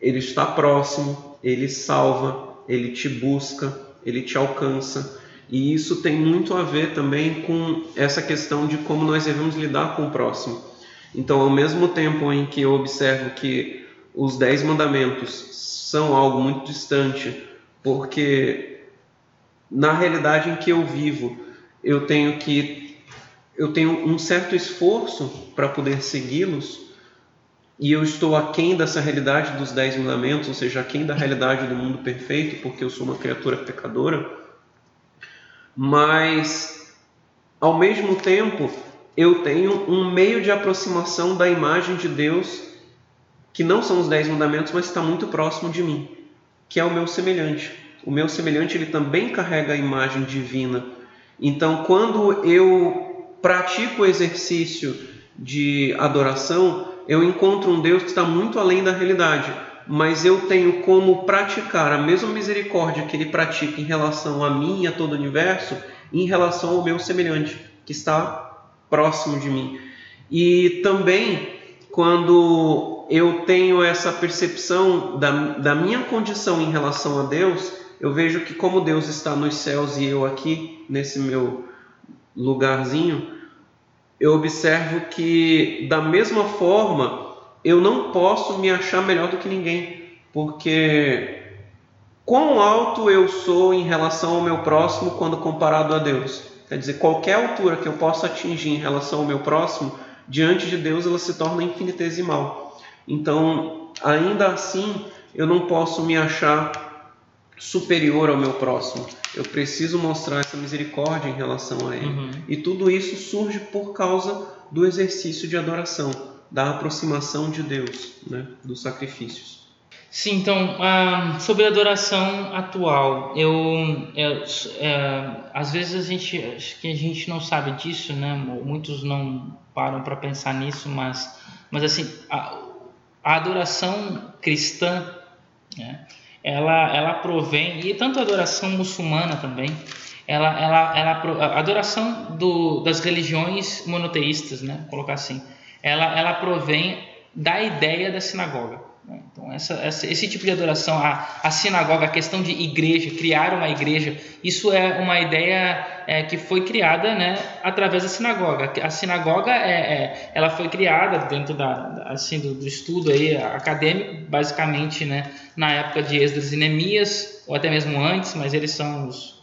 ele está próximo, ele salva, ele te busca, ele te alcança. E isso tem muito a ver também com essa questão de como nós devemos lidar com o próximo. Então, ao mesmo tempo em que eu observo que os dez mandamentos são algo muito distante porque na realidade em que eu vivo, eu tenho que eu tenho um certo esforço para poder segui-los e eu estou aquém dessa realidade dos dez mandamentos, ou seja, aquém da realidade do mundo perfeito, porque eu sou uma criatura pecadora. Mas ao mesmo tempo, eu tenho um meio de aproximação da imagem de Deus que não são os dez mandamentos, mas está muito próximo de mim que é o meu semelhante. O meu semelhante ele também carrega a imagem divina. Então, quando eu pratico o exercício de adoração, eu encontro um Deus que está muito além da realidade, mas eu tenho como praticar a mesma misericórdia que ele pratica em relação a mim e a todo o universo, em relação ao meu semelhante, que está próximo de mim. E também, quando eu tenho essa percepção da, da minha condição em relação a Deus, eu vejo que como Deus está nos céus e eu aqui nesse meu lugarzinho, eu observo que da mesma forma eu não posso me achar melhor do que ninguém, porque quão alto eu sou em relação ao meu próximo quando comparado a Deus. Quer dizer, qualquer altura que eu possa atingir em relação ao meu próximo, diante de Deus ela se torna infinitesimal. Então, ainda assim, eu não posso me achar superior ao meu próximo. Eu preciso mostrar essa misericórdia em relação a ele. Uhum. E tudo isso surge por causa do exercício de adoração, da aproximação de Deus, né, dos sacrifícios. Sim, então, uh, sobre a adoração atual, eu, eu é, às vezes a gente, acho que a gente não sabe disso, né? Muitos não param para pensar nisso, mas, mas assim, a, a adoração cristã, né? ela, ela provém, e tanto a adoração muçulmana também, ela, ela, ela, a adoração do, das religiões monoteístas, né? colocar assim, ela, ela provém da ideia da sinagoga. Né? Então, essa, essa, esse tipo de adoração, a, a sinagoga, a questão de igreja, criar uma igreja, isso é uma ideia é, que foi criada né, através da sinagoga. A sinagoga é, é ela foi criada dentro da, assim, do, do, estudo aí, acadêmico, basicamente né, na época de Esdras e Neemias, ou até mesmo antes, mas eles são os,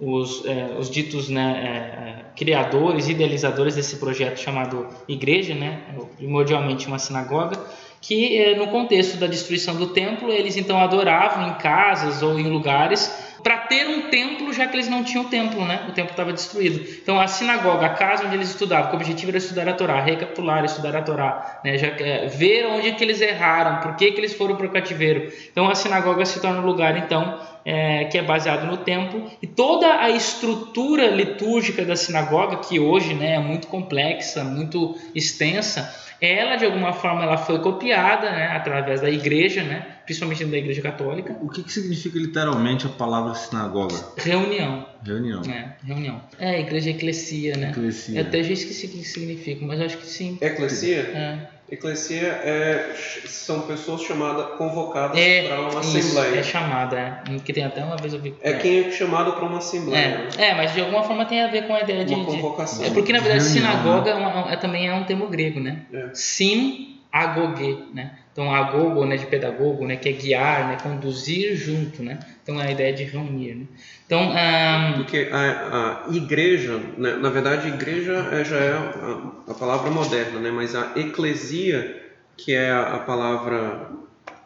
os, é, os ditos né, é, criadores, idealizadores desse projeto chamado igreja, né, primordialmente uma sinagoga que eh, no contexto da destruição do templo, eles então adoravam em casas ou em lugares para ter um templo, já que eles não tinham templo, né? O templo estava destruído. Então a sinagoga, a casa onde eles estudavam, que o objetivo era estudar a Torá, recapitular, estudar a Torá, né? já, é, ver onde que eles erraram, por que, que eles foram para o cativeiro. Então a sinagoga se torna um lugar então é, que é baseado no templo e toda a estrutura litúrgica da sinagoga, que hoje né, é muito complexa, muito extensa, ela de alguma forma ela foi copiada né, através da igreja, né, principalmente da igreja católica. O que, que significa literalmente a palavra sinagoga? Reunião. Reunião. É, reunião. É, igreja eclesia, né? Eclesia. Eu até já esqueci o que significa, mas acho que sim. Eclesia? É. Eclesia é, são pessoas chamadas, convocadas é, para uma isso, assembleia. É chamada, é. Que tem até uma vez eu vi. É, quem é chamado para uma assembleia. É, é, mas de alguma forma tem a ver com a ideia de. Uma convocação. De, é porque na verdade sinagoga é, é, também é um termo grego, né? É. Sin agoge, né? Então agogo, né, de pedagogo, né, que é guiar, né, conduzir junto, né? Então é a ideia de reunir, né? Então, um... porque a, a igreja, né, na verdade, igreja é, já é a, a, palavra moderna, né? Mas a eclesia, que é a, a palavra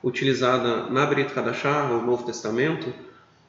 utilizada na Brit Hadashah, no Novo Testamento,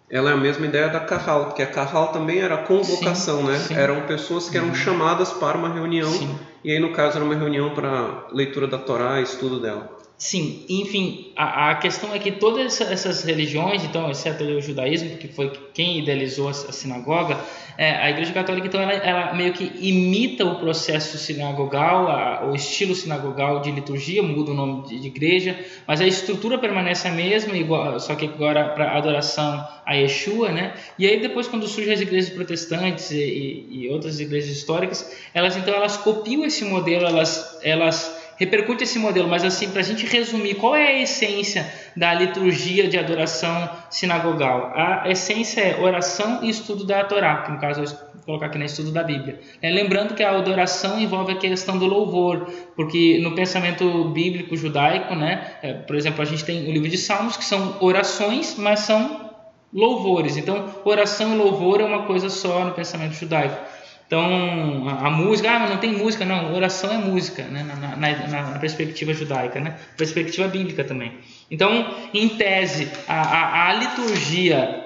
ela é a mesma ideia da Kahal, que a Kahal também era convocação, sim, né? Sim. Eram pessoas que eram uhum. chamadas para uma reunião, sim. e aí no caso era uma reunião para leitura da Torá, estudo dela. Sim, enfim, a, a questão é que todas essas religiões, então, exceto o judaísmo, que foi quem idealizou a, sinagoga, é, a Igreja Católica, então, ela, ela, meio que imita o processo sinagogal, a, o estilo sinagogal de liturgia, muda o nome de, de, igreja, mas a estrutura permanece a mesma, igual, só que agora para adoração a Yeshua, né? E aí depois, quando surgem as igrejas protestantes e, e, e outras igrejas históricas, elas então elas copiam esse modelo, elas, elas repercute esse modelo, mas assim, para a gente resumir, qual é a essência da liturgia de adoração sinagogal? A essência é oração e estudo da Torá, que no caso eu vou colocar aqui no estudo da Bíblia. É, lembrando que a adoração envolve a questão do louvor, porque no pensamento bíblico judaico, né, é, por exemplo, a gente tem o livro de Salmos, que são orações, mas são louvores. Então, oração e louvor é uma coisa só no pensamento judaico. Então, a, música, ah, não tem música, não, oração é música, né? na, na, na, perspectiva judaica, né? perspectiva bíblica também. Então, em tese, a, a, a, liturgia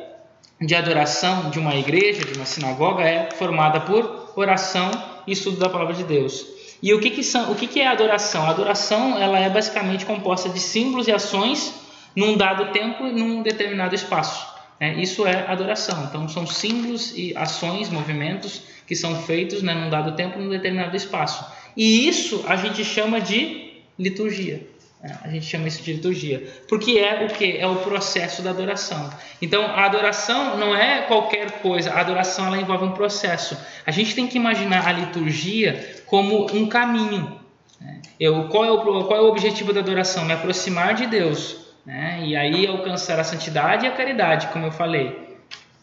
de adoração de uma igreja, de uma sinagoga, é formada por oração e estudo da palavra de Deus. E o que, que, são, o que, que é adoração? A adoração ela é basicamente composta de símbolos e ações num dado tempo e num determinado espaço. Né? Isso é adoração. Então, são símbolos e ações, movimentos que são feitos né, num dado tempo, num determinado espaço. E isso a gente chama de liturgia. Né? A gente chama isso de liturgia, porque é o que é o processo da adoração. Então, a adoração não é qualquer coisa. A adoração ela envolve um processo. A gente tem que imaginar a liturgia como um caminho. Né? Eu, qual, é o, qual é o objetivo da adoração? Me aproximar de Deus, né? e aí alcançar a santidade e a caridade, como eu falei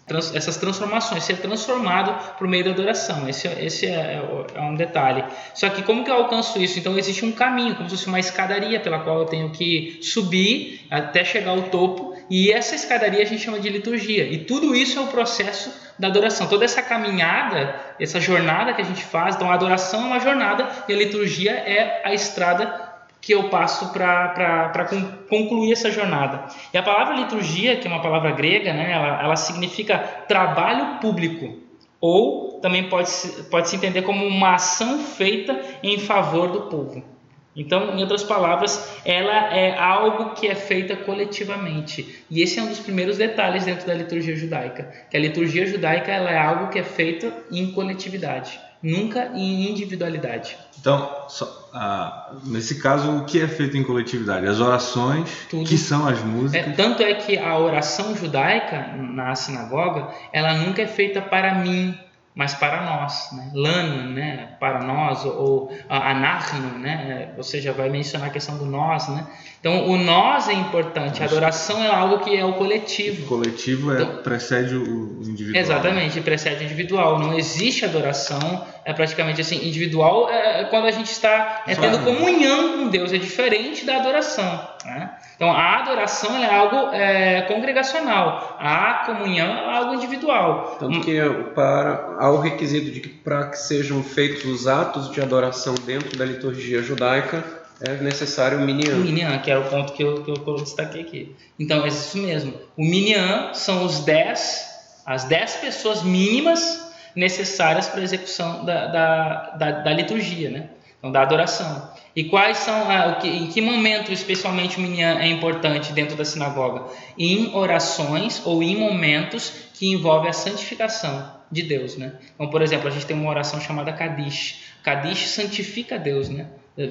trans, essas transformações, ser transformado por meio da adoração. Esse, esse é, é, um detalhe. Só que como que eu alcanço isso? Então existe um caminho, como se fosse uma escadaria pela qual eu tenho que subir até chegar ao topo. E essa escadaria a gente chama de liturgia. E tudo isso é o processo da adoração. Toda essa caminhada, essa jornada que a gente faz, então a adoração é uma jornada e a liturgia é a estrada que eu passo para concluir essa jornada. E a palavra liturgia, que é uma palavra grega, né, ela, ela significa trabalho público, ou também pode, pode se entender como uma ação feita em favor do povo. Então, em outras palavras, ela é algo que é feita coletivamente. E esse é um dos primeiros detalhes dentro da liturgia judaica, que a liturgia judaica ela é algo que é feita em coletividade, nunca em individualidade. Então, só, ah, nesse caso, o que é feito em coletividade? As orações, Tudo. que são as músicas. É, tanto é que a oração judaica na sinagoga, ela nunca é feita para mim, mas para nós, né? lana, né? para nós, ou anarno, né? ou seja, vai mencionar a questão do nós. Né? Então, o nós é importante, a adoração é algo que é o coletivo. O coletivo é, então, precede o individual. Exatamente, precede o individual. Não existe adoração, é praticamente assim, individual é, é quando a gente está é, tendo comunhão com Deus, é diferente da adoração. Né? Então, a adoração é algo é, congregacional, a comunhão é algo individual. Tanto que para, há o requisito de que para que sejam feitos os atos de adoração dentro da liturgia judaica, é necessário o minyan. O minyan, que é o ponto que eu, que eu destaquei aqui. Então, é isso mesmo. O minyan são os dez, as dez pessoas mínimas necessárias para a execução da, da, da, da liturgia, né? então, da adoração. E quais são, ah, que, em que momento especialmente o minyan é importante dentro da sinagoga? Em orações ou em momentos que envolvem a santificação de Deus, né? Então, por exemplo, a gente tem uma oração chamada Kadish. Kadish santifica Deus, né?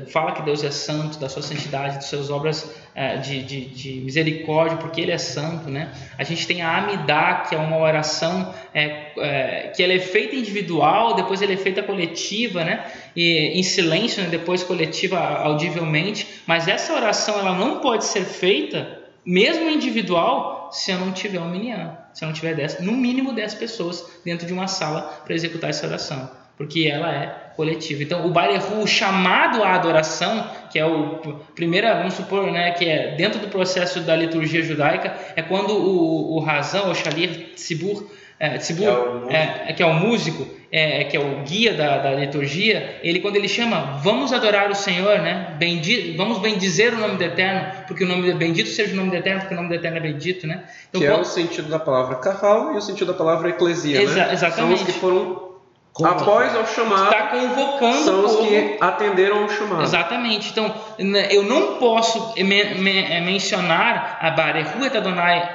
Fala que Deus é santo, da sua santidade, de suas obras é, de, de, de, misericórdia, porque Ele é santo, né? A gente tem a Amidá, que é uma oração é, é, que ela é feita individual, depois ela é feita coletiva, né? E em silêncio, né? depois coletiva audivelmente. Mas essa oração ela não pode ser feita, mesmo individual, se eu não tiver um minyan, se eu não tiver dez, no mínimo 10 pessoas dentro de uma sala para executar essa oração, porque ela é coletivo. Então, o Barehu, o chamado à adoração, que é o primeira, vamos supor, né, que é dentro do processo da liturgia judaica, é quando o, o Razão, o Shalir Tzibur, é, Tzibur, que, é, é, que é o músico, é, que é o guia da, da, liturgia, ele quando ele chama, vamos adorar o Senhor, né? Bendi, vamos bendizer o nome do Eterno, porque o nome bendito seja o nome do Eterno, porque o nome do Eterno é bendito, né? Então, que quando... é o sentido da palavra carral e o sentido da palavra eclesia, Exa né? Exatamente. São os que foram Após o chamado, está convocando são os que atenderam ao chamado. Exatamente. Então, né, eu não posso me, é, mencionar a Barehu et Adonai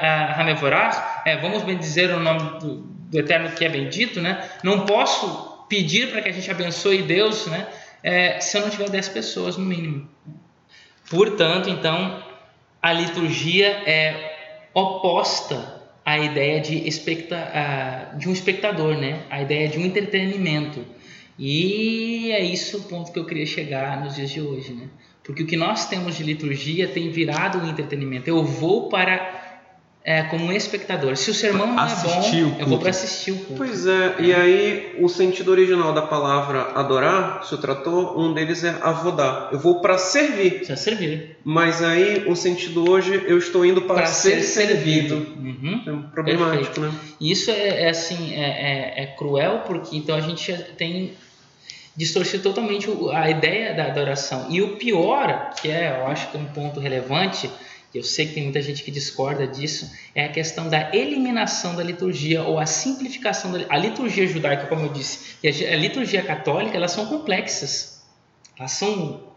é, vamos dizer o nome do, do, Eterno que é bendito, né? Não posso pedir para que a gente abençoe Deus, né? É, se eu não tiver 10 pessoas no mínimo. Portanto, então, a liturgia é oposta a ideia de, especta, de um espectador, né? a ideia de um entretenimento. E é isso o ponto que eu queria chegar nos dias de hoje. Né? Porque o que nós temos de liturgia tem virado um entretenimento. Eu vou para é, como um espectador. Se o sermão não assistir é bom, eu vou para assistir o culto. Pois é, e aí o sentido original da palavra adorar, se tratou, um deles é avodar. Eu vou para servir. Para servir. Mas aí o sentido hoje, eu estou indo para ser, ser, servido. Uhum. É problemático, Perfeito. né? Isso é, é assim, é, é, é, cruel porque então a gente tem distorcido totalmente a ideia da adoração. E o pior, que é, eu acho que é um ponto relevante, eu sei que tem muita gente que discorda disso, é a questão da eliminação da liturgia ou a simplificação da a liturgia judaica, como eu disse, e a, liturgia católica, elas são complexas. Elas são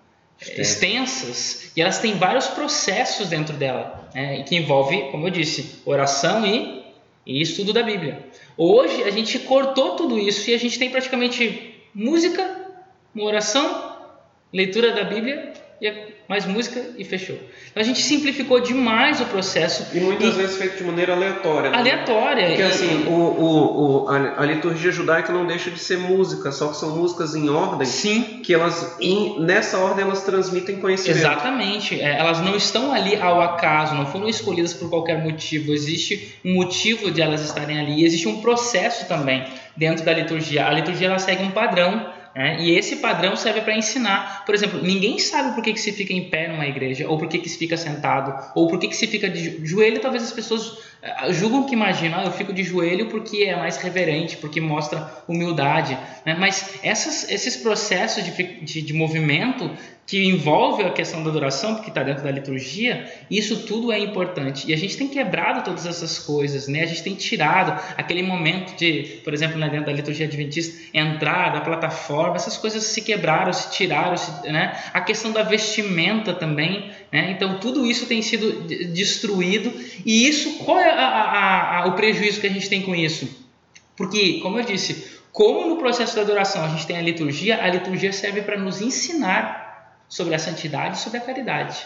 extensas e elas têm vários processos dentro dela, né, que envolve, como eu disse, oração e, e estudo da Bíblia. Hoje a gente cortou tudo isso e a gente tem praticamente música, uma oração, leitura da Bíblia e mais música e fechou. Então a gente simplificou demais o processo. E muitas e... vezes feito de maneira aleatória. Né? Aleatória. Porque assim, o, o, o, a, a, liturgia judaica não deixa de ser música, só que são músicas em ordem. Sim. Que elas, em, nessa ordem, elas transmitem conhecimento. Exatamente. É, elas não estão ali ao acaso, não foram escolhidas por qualquer motivo. Existe um motivo de elas estarem ali. Existe um processo também dentro da liturgia. A liturgia ela segue um padrão né? E esse padrão serve para ensinar. Por exemplo, ninguém sabe por que, que se fica em pé numa igreja, ou por que, que se fica sentado, ou por que, que se fica de joelho. Talvez as pessoas julgam que imaginam, ah, eu fico de joelho porque é mais reverente, porque mostra humildade. Né? Mas essas, esses processos de, de, de movimento que envolve a questão da adoração, porque está dentro da liturgia, isso tudo é importante. E a gente tem quebrado todas essas coisas, né? A gente tem tirado aquele momento de, por exemplo, né, dentro da liturgia adventista, entrar da plataforma, essas coisas se quebraram, se tiraram, se, né? A questão da vestimenta também, né? Então tudo isso tem sido destruído. E isso, qual é a, a, a, o prejuízo que a gente tem com isso? Porque, como eu disse, como no processo da adoração a gente tem a liturgia, a liturgia serve para nos ensinar sobre a santidade e sobre a caridade.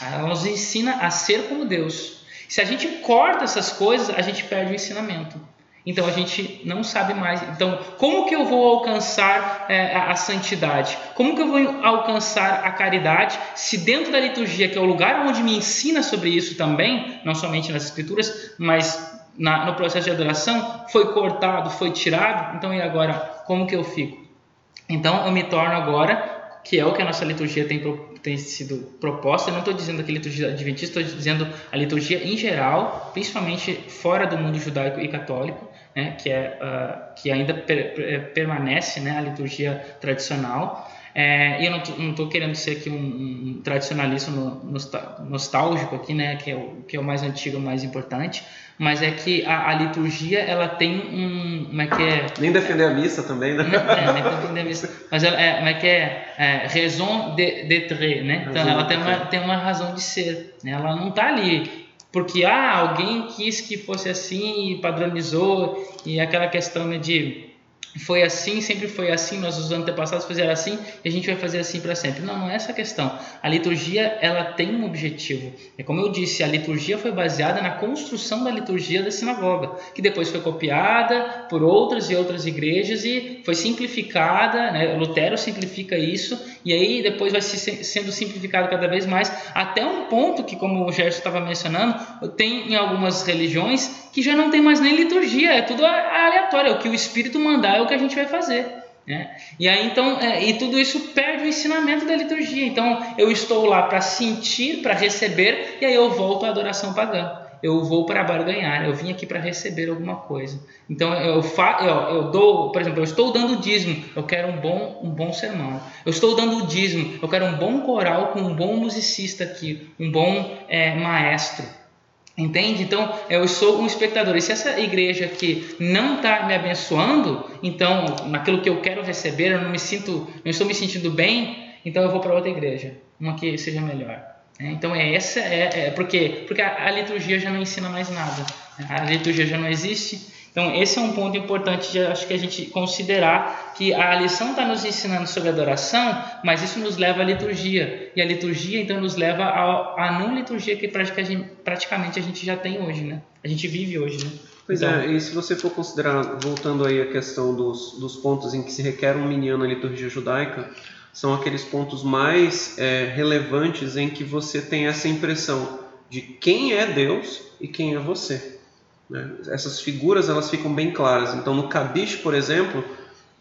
Ela nos ensina a ser como Deus. Se a gente corta essas coisas, a gente perde o ensinamento. Então a gente não sabe mais. Então, como que eu vou alcançar é, a, santidade? Como que eu vou alcançar a caridade? Se dentro da liturgia, que é o lugar onde me ensina sobre isso também, não somente nas escrituras, mas na, no processo de adoração, foi cortado, foi tirado. Então, e agora? Como que eu fico? Então, eu me torno agora que é o que a nossa liturgia tem, tem sido proposta. Eu não estou dizendo aqui liturgia adventista, estou dizendo a liturgia em geral, principalmente fora do mundo judaico e católico, né, que, é, uh, que ainda per, permanece né, a liturgia tradicional. É, eu não estou querendo ser aqui um, um tradicionalista no, nostálgico aqui, né, que é, o, que é o mais antigo, o mais importante, mas é que a, a, liturgia ela tem um como é que é? Nem defender a missa também né? É, nem defender a missa. Mas ela é como é que é, é raison d'être né? Então ela tem uma tem uma razão de ser né? ela não está ali porque ah alguém quis que fosse assim e padronizou e aquela questão né, de foi assim, sempre foi assim, nossos antepassados fizeram assim e a gente vai fazer assim para sempre. Não, não é essa a questão. A liturgia, ela tem um objetivo. É como eu disse, a liturgia foi baseada na construção da liturgia da sinagoga, que depois foi copiada por outras e outras igrejas e foi simplificada, né? Lutero simplifica isso e aí depois vai sendo simplificado cada vez mais até um ponto que, como o Gerson estava mencionando, tem em algumas religiões que já não tem mais nem liturgia, é tudo aleatório, é o que o Espírito mandar é o que a gente vai fazer. Né? E aí então, é, e tudo isso perde o ensinamento da liturgia. Então eu estou lá para sentir, para receber, e aí eu volto à adoração pagã. Eu vou para barganhar, eu vim aqui para receber alguma coisa. Então eu, fa, eu, eu dou, por exemplo, eu estou dando dízimo, eu quero um bom, um bom sermão. Eu estou dando dízimo, eu quero um bom coral com um bom musicista aqui, um bom é, maestro. Entende? Então eu sou um espectador. E se essa igreja aqui não está me abençoando, então naquilo que eu quero receber, eu não me sinto, não estou me sentindo bem, então eu vou para outra igreja, uma que seja melhor. É, então é essa é, é porque porque a, a liturgia já não ensina mais nada. A liturgia já não existe. Então, esse é um ponto importante de acho que a gente considerar que a lição está nos ensinando sobre adoração, mas isso nos leva à liturgia. E a liturgia, então, nos leva à, não liturgia que praticamente a gente já tem hoje, né? A gente vive hoje, né? Pois então, é, e se você for considerar, voltando aí a questão dos, dos pontos em que se requer um miniano na liturgia judaica, são aqueles pontos mais é, relevantes em que você tem essa impressão de quem é Deus e quem é você. Né? Essas figuras elas ficam bem claras. Então, no Kadish, por exemplo,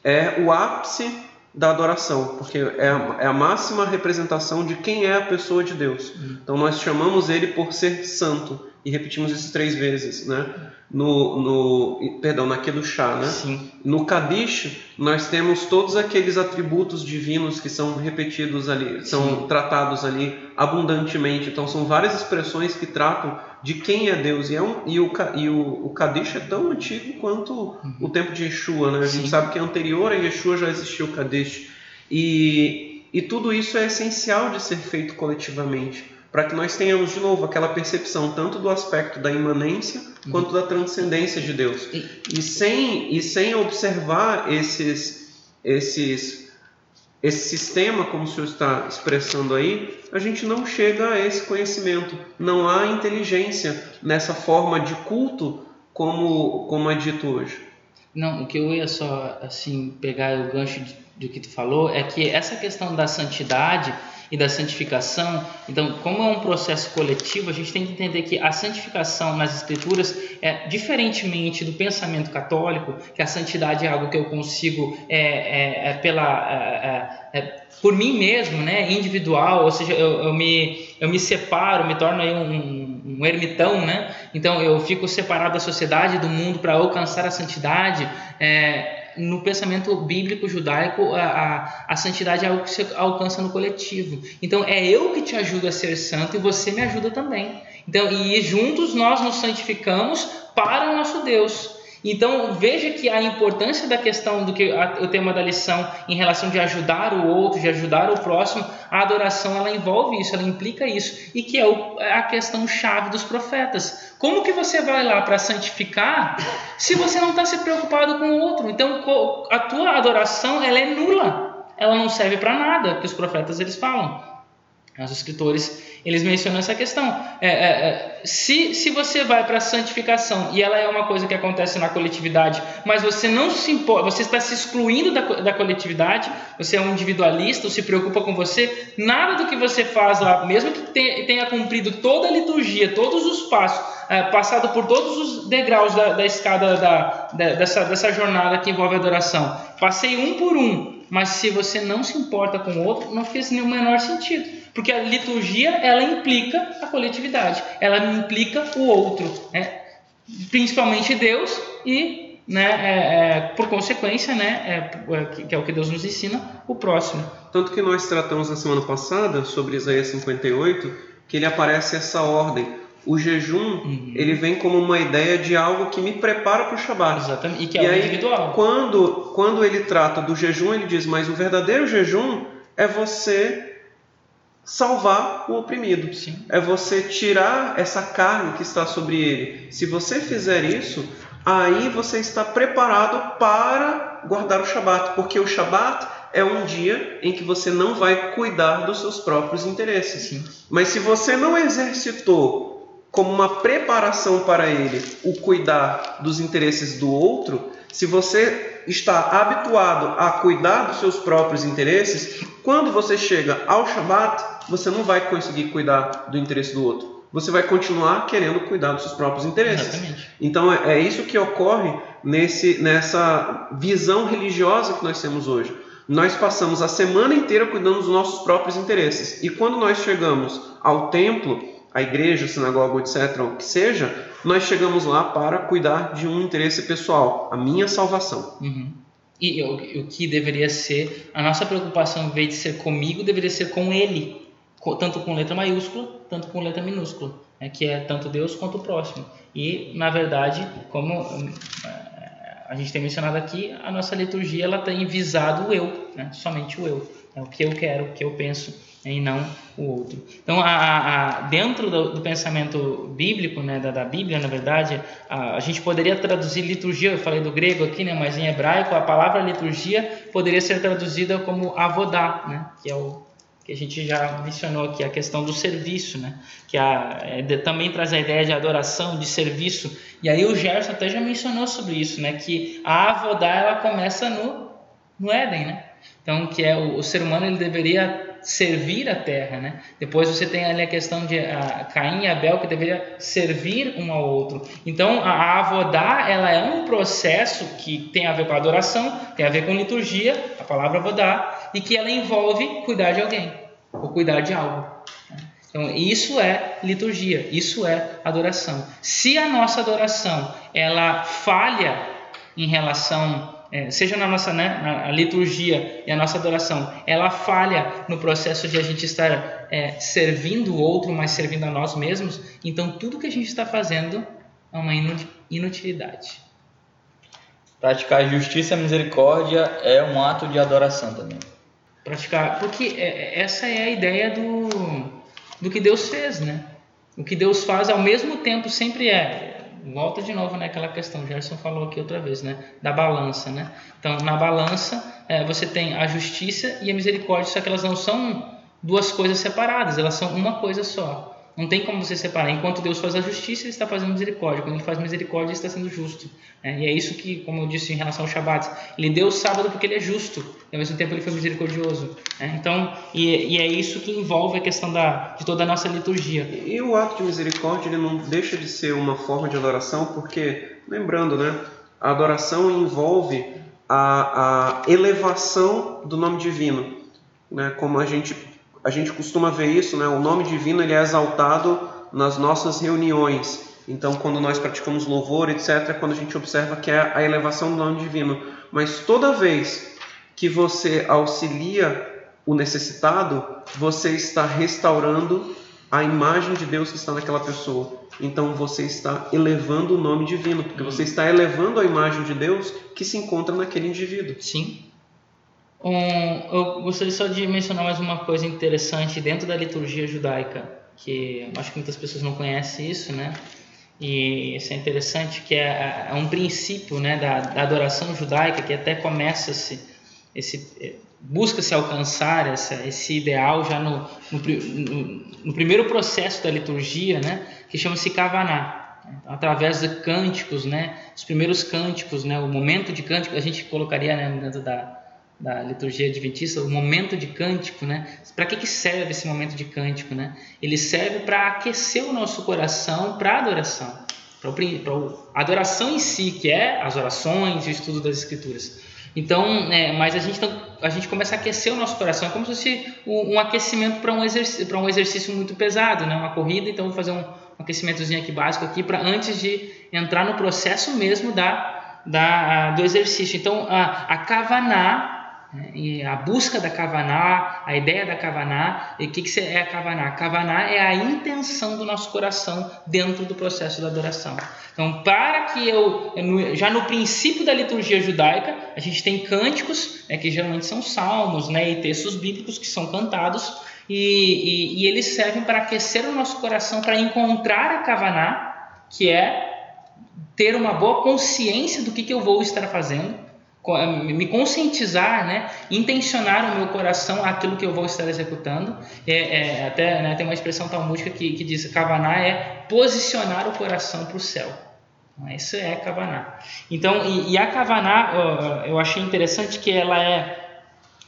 é o ápice da adoração, porque é a, é a, máxima representação de quem é a pessoa de Deus. Uhum. Então, nós chamamos ele por ser santo e repetimos isso três vezes, né? No, no perdão, na Kedushá, né? Sim. No Kadish, nós temos todos aqueles atributos divinos que são repetidos ali, são Sim. tratados ali abundantemente. Então, são várias expressões que tratam de quem é Deus. E, é um, e, o, e o, o Kadish é tão antigo quanto uhum. o tempo de Yeshua, né? A gente Sim. sabe que anterior a Yeshua já existiu o Kadish. E, e tudo isso é essencial de ser feito coletivamente para que nós tenhamos de novo aquela percepção tanto do aspecto da imanência uhum. quanto da transcendência de Deus. E, e, sem, e sem observar esses, esses, esse sistema, como o senhor está expressando aí, a gente não chega a esse conhecimento. Não há inteligência nessa forma de culto como, como é dito hoje. Não, o que eu ia só assim pegar o gancho do que tu falou é que essa questão da santidade e da santificação. Então, como é um processo coletivo, a gente tem que entender que a santificação nas Escrituras é diferentemente do pensamento católico, que a santidade é algo que eu consigo é, é, é pela é, é, é, por mim mesmo, né, individual, ou seja, eu, eu, me eu me separo, me torno aí um um, ermitão, né? Então eu fico separado da sociedade, do mundo para alcançar a santidade. É, no pensamento bíblico judaico, a, a, a, santidade é algo que você alcança no coletivo. Então é eu que te ajudo a ser santo e você me ajuda também. Então, e juntos nós nos santificamos para o nosso Deus. Então veja que a importância da questão do que a, o tema da lição em relação de ajudar o outro, de ajudar o próximo, a adoração ela envolve isso, ela implica isso e que é o, a questão chave dos profetas. Como que você vai lá para santificar se você não está se preocupado com o outro? Então a tua adoração ela é nula, ela não serve para nada, que os profetas eles falam. Os escritores eles mencionam essa questão. É, é, é, se, se você vai para a santificação e ela é uma coisa que acontece na coletividade, mas você não se importa, você está se excluindo da, da coletividade, você é um individualista, se preocupa com você, nada do que você faz lá, mesmo que tenha, cumprido toda a liturgia, todos os passos, é, passado por todos os degraus da, da escada da, da, dessa, dessa jornada que envolve adoração, passei um por um, mas se você não se importa com o outro, não fez nenhum menor sentido. Porque a liturgia, ela implica a coletividade, ela implica o outro, né? principalmente Deus e, né, é, é, por consequência, né, é, é que é o que Deus nos ensina, o próximo. Tanto que nós tratamos na semana passada sobre Isaías 58, que ele aparece essa ordem. O jejum, uhum. ele vem como uma ideia de algo que me prepara para o Shabat. Exatamente, e que é e aí, individual. Quando, quando ele trata do jejum, ele diz, mas o verdadeiro jejum é você salvar o oprimido. Sim. É você tirar essa carne que está sobre ele. Se você fizer isso, aí você está preparado para guardar o Shabat, porque o Shabat é um dia em que você não vai cuidar dos seus próprios interesses. Sim. Mas se você não exercitou como uma preparação para ele o cuidar dos interesses do outro, se você está habituado a cuidar dos seus próprios interesses, quando você chega ao Shabat, você não vai conseguir cuidar do interesse do outro. Você vai continuar querendo cuidar dos seus próprios interesses. Exatamente. Então é, é isso que ocorre nesse, nessa visão religiosa que nós temos hoje. Nós passamos a semana inteira cuidando dos nossos próprios interesses. E quando nós chegamos ao templo, a igreja, sinagoga, etc., o que seja, nós chegamos lá para cuidar de um interesse pessoal, a minha salvação. Uhum. E o, o, que deveria ser, a nossa preocupação, em vez de ser comigo, deveria ser com ele, tanto com letra maiúscula, tanto com letra minúscula, né, que é tanto Deus quanto o próximo. E, na verdade, como eh, a gente tem mencionado aqui, a nossa liturgia ela tem visado o eu, né, somente o eu, é o que eu quero, o que eu penso e não o outro. Então, a, a, dentro do, do, pensamento bíblico, né, da, da Bíblia, na verdade, a, a, gente poderia traduzir liturgia, eu falei do grego aqui, né, mas em hebraico a palavra liturgia poderia ser traduzida como avodá, né, que é o que a gente já mencionou aqui, a questão do serviço, né, que a, é, de, também traz a ideia de adoração, de serviço, e aí o Gerson até já mencionou sobre isso, né, que a avodá ela começa no, no Éden, né, então que é o, o ser humano ele deveria servir a terra, né? Depois você tem ali a questão de a Caim e Abel que deveria servir um ao outro. Então a avodá ela é um processo que tem a ver com adoração, tem a ver com liturgia, a palavra avodá, e que ela envolve cuidar de alguém ou cuidar de algo. Né? Então isso é liturgia, isso é adoração. Se a nossa adoração ela falha em relação é, seja na nossa né, na liturgia e a nossa adoração, ela falha no processo de a gente estar é, servindo o outro, mas servindo a nós mesmos, então tudo que a gente está fazendo é uma inutilidade. Praticar justiça e misericórdia é um ato de adoração também. Praticar, porque é, essa é a ideia do, do que Deus fez, né? O que Deus faz ao mesmo tempo sempre é volta de novo naquela questão, o Gerson falou aqui outra vez, né? Da balança, né? Então, na balança, é, você tem a justiça e a misericórdia, só que elas não são duas coisas separadas, elas são uma coisa só. Não tem como você separar. Enquanto Deus faz a justiça, Ele está fazendo misericórdia. Quando Ele faz misericórdia, Ele está sendo justo. É, e é isso que, como eu disse em relação ao Shabat, Ele deu o sábado porque Ele é justo. E ao mesmo tempo Ele foi misericordioso. É, então, e, e, é isso que envolve a questão da, de toda a nossa liturgia. E, e o ato de misericórdia, ele não deixa de ser uma forma de adoração, porque, lembrando, né, a adoração envolve a, a elevação do nome divino. Né, como a gente a gente costuma ver isso, né? O nome divino ele é exaltado nas nossas reuniões. Então, quando nós praticamos louvor, etc., quando a gente observa que é a elevação do nome divino. Mas toda vez que você auxilia o necessitado, você está restaurando a imagem de Deus que está naquela pessoa. Então você está elevando o nome divino, porque você está elevando a imagem de Deus que se encontra naquele indivíduo. Sim. Um, eu gostaria só de mencionar mais uma coisa interessante dentro da liturgia judaica, que acho que muitas pessoas não conhecem isso, né? E isso é interessante, que é, é um princípio né, da, da adoração judaica que até começa-se esse busca-se alcançar essa, esse ideal já no, no, no, no, primeiro processo da liturgia, né, que chama-se Kavaná, através de cânticos, né, os primeiros cânticos, né, o momento de cântico, a gente colocaria né, dentro da, da liturgia adventista, o momento de cântico, né, para que, que serve esse momento de cântico? Né? Ele serve para aquecer o nosso coração para adoração, para a adoração em si, que é as orações e o estudo das Escrituras. Então, é, mas a gente, a gente começa a aquecer o nosso coração, é como se fosse um, um aquecimento para um, exercício, um exercício muito pesado, né? uma corrida. Então, vou fazer um, um aquecimentozinho aqui básico aqui para antes de entrar no processo mesmo da, da, do exercício. Então, a, a Kavaná? E a busca da Kavaná, a ideia da Kavaná, e o que, que é a Kavaná? Kavaná é a intenção do nosso coração dentro do processo da adoração. Então, para que eu, já no princípio da liturgia judaica, a gente tem cânticos, né, que geralmente são salmos né, e textos bíblicos que são cantados, e, e, e eles servem para aquecer o nosso coração, para encontrar a Kavaná, que é ter uma boa consciência do que, que eu vou estar fazendo me conscientizar, né, intencionar o meu coração aquilo que eu vou estar executando. É, é até né, tem uma expressão talmúdica que, que diz Kavaná é posicionar o coração para o céu. Então, isso é Kavaná. Então, e, e a Kavaná, eu achei interessante que ela é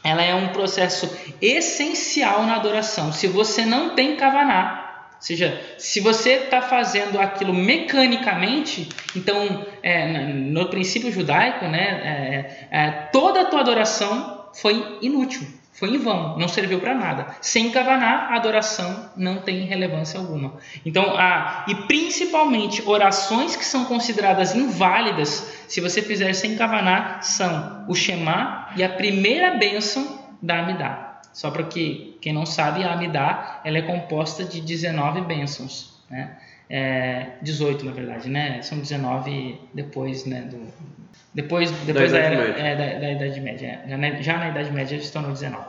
ela é um processo essencial na adoração. Se você não tem Kavaná, ou seja, se você está fazendo aquilo mecanicamente, então é, no princípio judaico, né, é, é, toda a tua adoração foi inútil, foi em vão, não serviu para nada. Sem kavaná, a adoração não tem relevância alguma. Então, a, e principalmente orações que são consideradas inválidas, se você fizer sem kavaná, são o Shema e a primeira bênção da Amidah. Só para que quem não sabe, a Amidá ela é composta de 19 bênçãos, né? É, 18 na verdade, né? São 19 depois, né? Do, depois depois da, da, era, é, da, da, Idade Média. É. Já, na, já na Idade Média se tornou 19.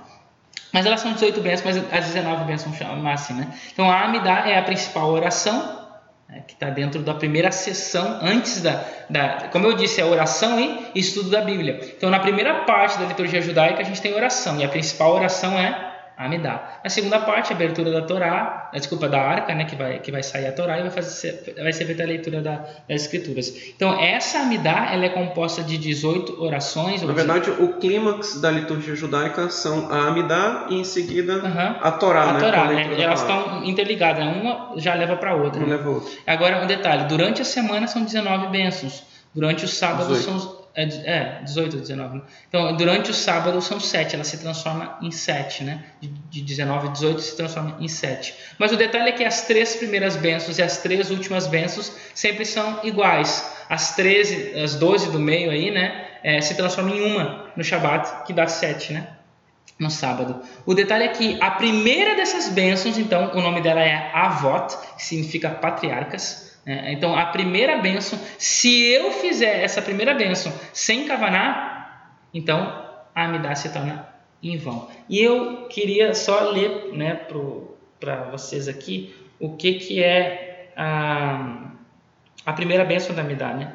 Mas elas são 18 bênçãos, mas as 19 bênçãos chamam assim, né? Então a Amidá é a principal oração né, que está dentro da primeira sessão, antes da, da. Como eu disse, é oração e estudo da Bíblia. Então, na primeira parte da liturgia judaica, a gente tem oração, e a principal oração é Amidá. A segunda parte, a abertura da Torá, desculpa, da arca, né, que vai, que vai sair a Torá e vai, fazer, vai ser feita a leitura da, das Escrituras. Então, essa Amidá, ela é composta de 18 orações. Na verdade, o clímax da liturgia judaica são a Amidá e em seguida uhum. a Torá, a né? Torá, né? Elas estão interligadas, né? uma já leva para a outra. Uma né? leva outra. Agora, um detalhe, durante a semana são 19 bênçãos. Durante o sábado 18. são é, é 18 ou 19. Né? Então, durante o sábado são 7, ela se transforma em 7, né? De, de 19 a 18 se transforma em 7. Mas o detalhe é que as três primeiras bênçãos e as três últimas bênçãos sempre são iguais. As 13, as 12 do meio aí, né? É, se transformam em uma no Shabat, que dá 7, né? No sábado. O detalhe é que a primeira dessas bênçãos, então, o nome dela é Avot, que significa patriarcas. É, então, a primeira bênção, se eu fizer essa primeira bênção sem Kavaná, então a Amidá se torna em vão. E eu queria só ler né, para vocês aqui o que, que é a, a primeira bênção da Amidá. Né?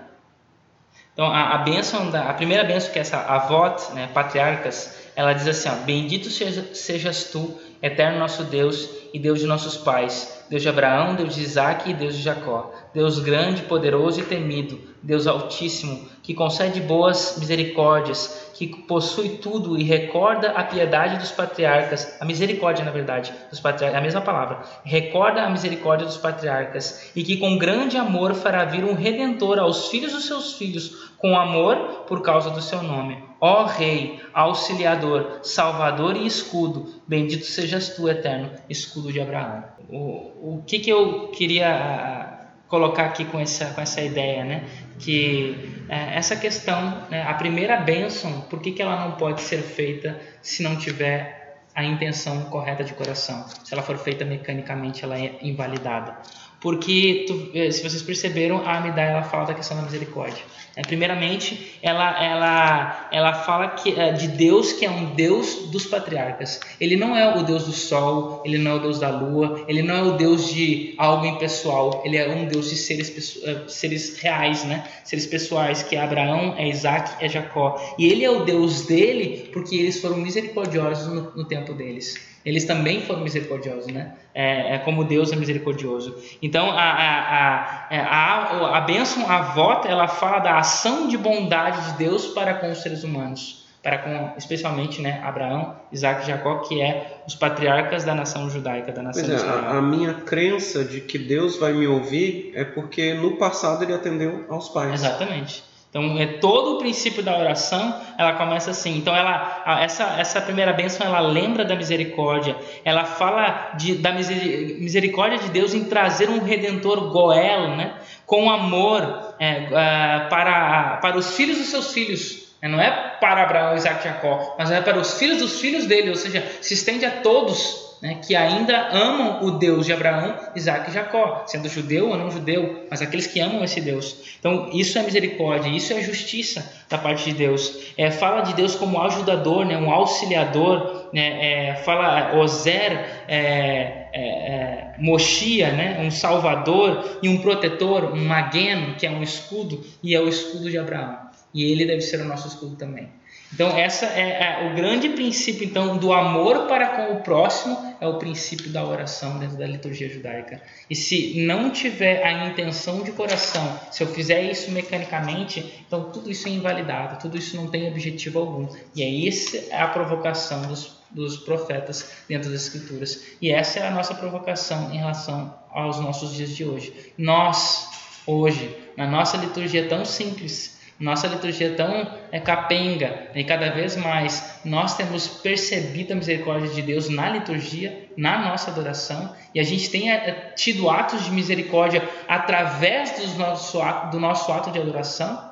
Então, a, a, bênção da, a primeira bênção, que é essa avot, né, patriarcas, ela diz assim: ó, Bendito seja, sejas tu, eterno nosso Deus e Deus de nossos pais, Deus de Abraão, Deus de Isaac e Deus de Jacó, Deus grande, poderoso e temido, Deus altíssimo, que concede boas misericórdias, que possui tudo e recorda a piedade dos patriarcas, a misericórdia, na verdade, dos patriarcas, é a mesma palavra, recorda a misericórdia dos patriarcas, e que com grande amor fará vir um redentor aos filhos dos seus filhos, com amor por causa do seu nome. Ó Rei, auxiliador, salvador e escudo, bendito sejas tu, eterno, escudo de Abraão. O, o que, que eu queria colocar aqui com essa, com essa ideia, né? Que é, essa questão, né, a primeira bênção, por que, que ela não pode ser feita se não tiver a intenção correta de coração? Se ela for feita mecanicamente, ela é invalidada. Porque, tu, eh, se vocês perceberam, a Amidá ela fala da questão da misericórdia. É, primeiramente, ela, ela, ela fala que, é, de Deus que é um Deus dos patriarcas. Ele não é o Deus do sol, ele não é o Deus da lua, ele não é o Deus de algo impessoal, ele é um Deus de seres, é, seres reais, né? seres pessoais, que é Abraão, é Isaac, é Jacó. E ele é o Deus dele porque eles foram misericordiosos no, no tempo deles. Eles também foram misericordiosos, né? É, é como Deus é misericordioso. Então, a, a, a, a, a bênção, a vota, ela fala da ação de bondade de Deus para com os seres humanos. Para com, especialmente, né, Abraão, Isaac e Jacó, que é os patriarcas da nação judaica, da nação pois é, a, a minha crença de que Deus vai me ouvir é porque no passado ele atendeu aos pais. Exatamente. Então, é todo o princípio da oração, ela começa assim. Então, ela, essa, essa primeira bênção, ela lembra da misericórdia. Ela fala de, da misericórdia de Deus em trazer um redentor goel, né? Com amor é, uh, para, para os filhos dos seus filhos. Não é para Abraão, Isaac e Jacó, mas é para os filhos dos filhos dele, ou seja, se estende a todos né, que ainda amam o Deus de Abraão, Isaac e Jacó, sendo judeu ou não judeu, mas aqueles que amam esse Deus. Então, isso é misericórdia, isso é justiça da parte de Deus. É, fala de Deus como ajudador, né, um auxiliador, né, é, fala Ozer, é, é, é, Moshia, né, um salvador e um protetor, um mageno, que é um escudo, e é o escudo de Abraão. E ele deve ser o nosso escudo também. Então, essa é, é, o grande princípio então do amor para com o próximo é o princípio da oração dentro da liturgia judaica. E se não tiver a intenção de coração, se eu fizer isso mecanicamente, então tudo isso é invalidado, tudo isso não tem objetivo algum. E é essa a provocação dos, dos profetas dentro das escrituras. E essa é a nossa provocação em relação aos nossos dias de hoje. Nós hoje, na nossa liturgia tão simples, nossa liturgia é tão é, capenga e cada vez mais nós temos percebido a misericórdia de Deus na liturgia, na nossa adoração, e a gente tem é, tido atos de misericórdia através do nosso ato, do nosso ato de adoração.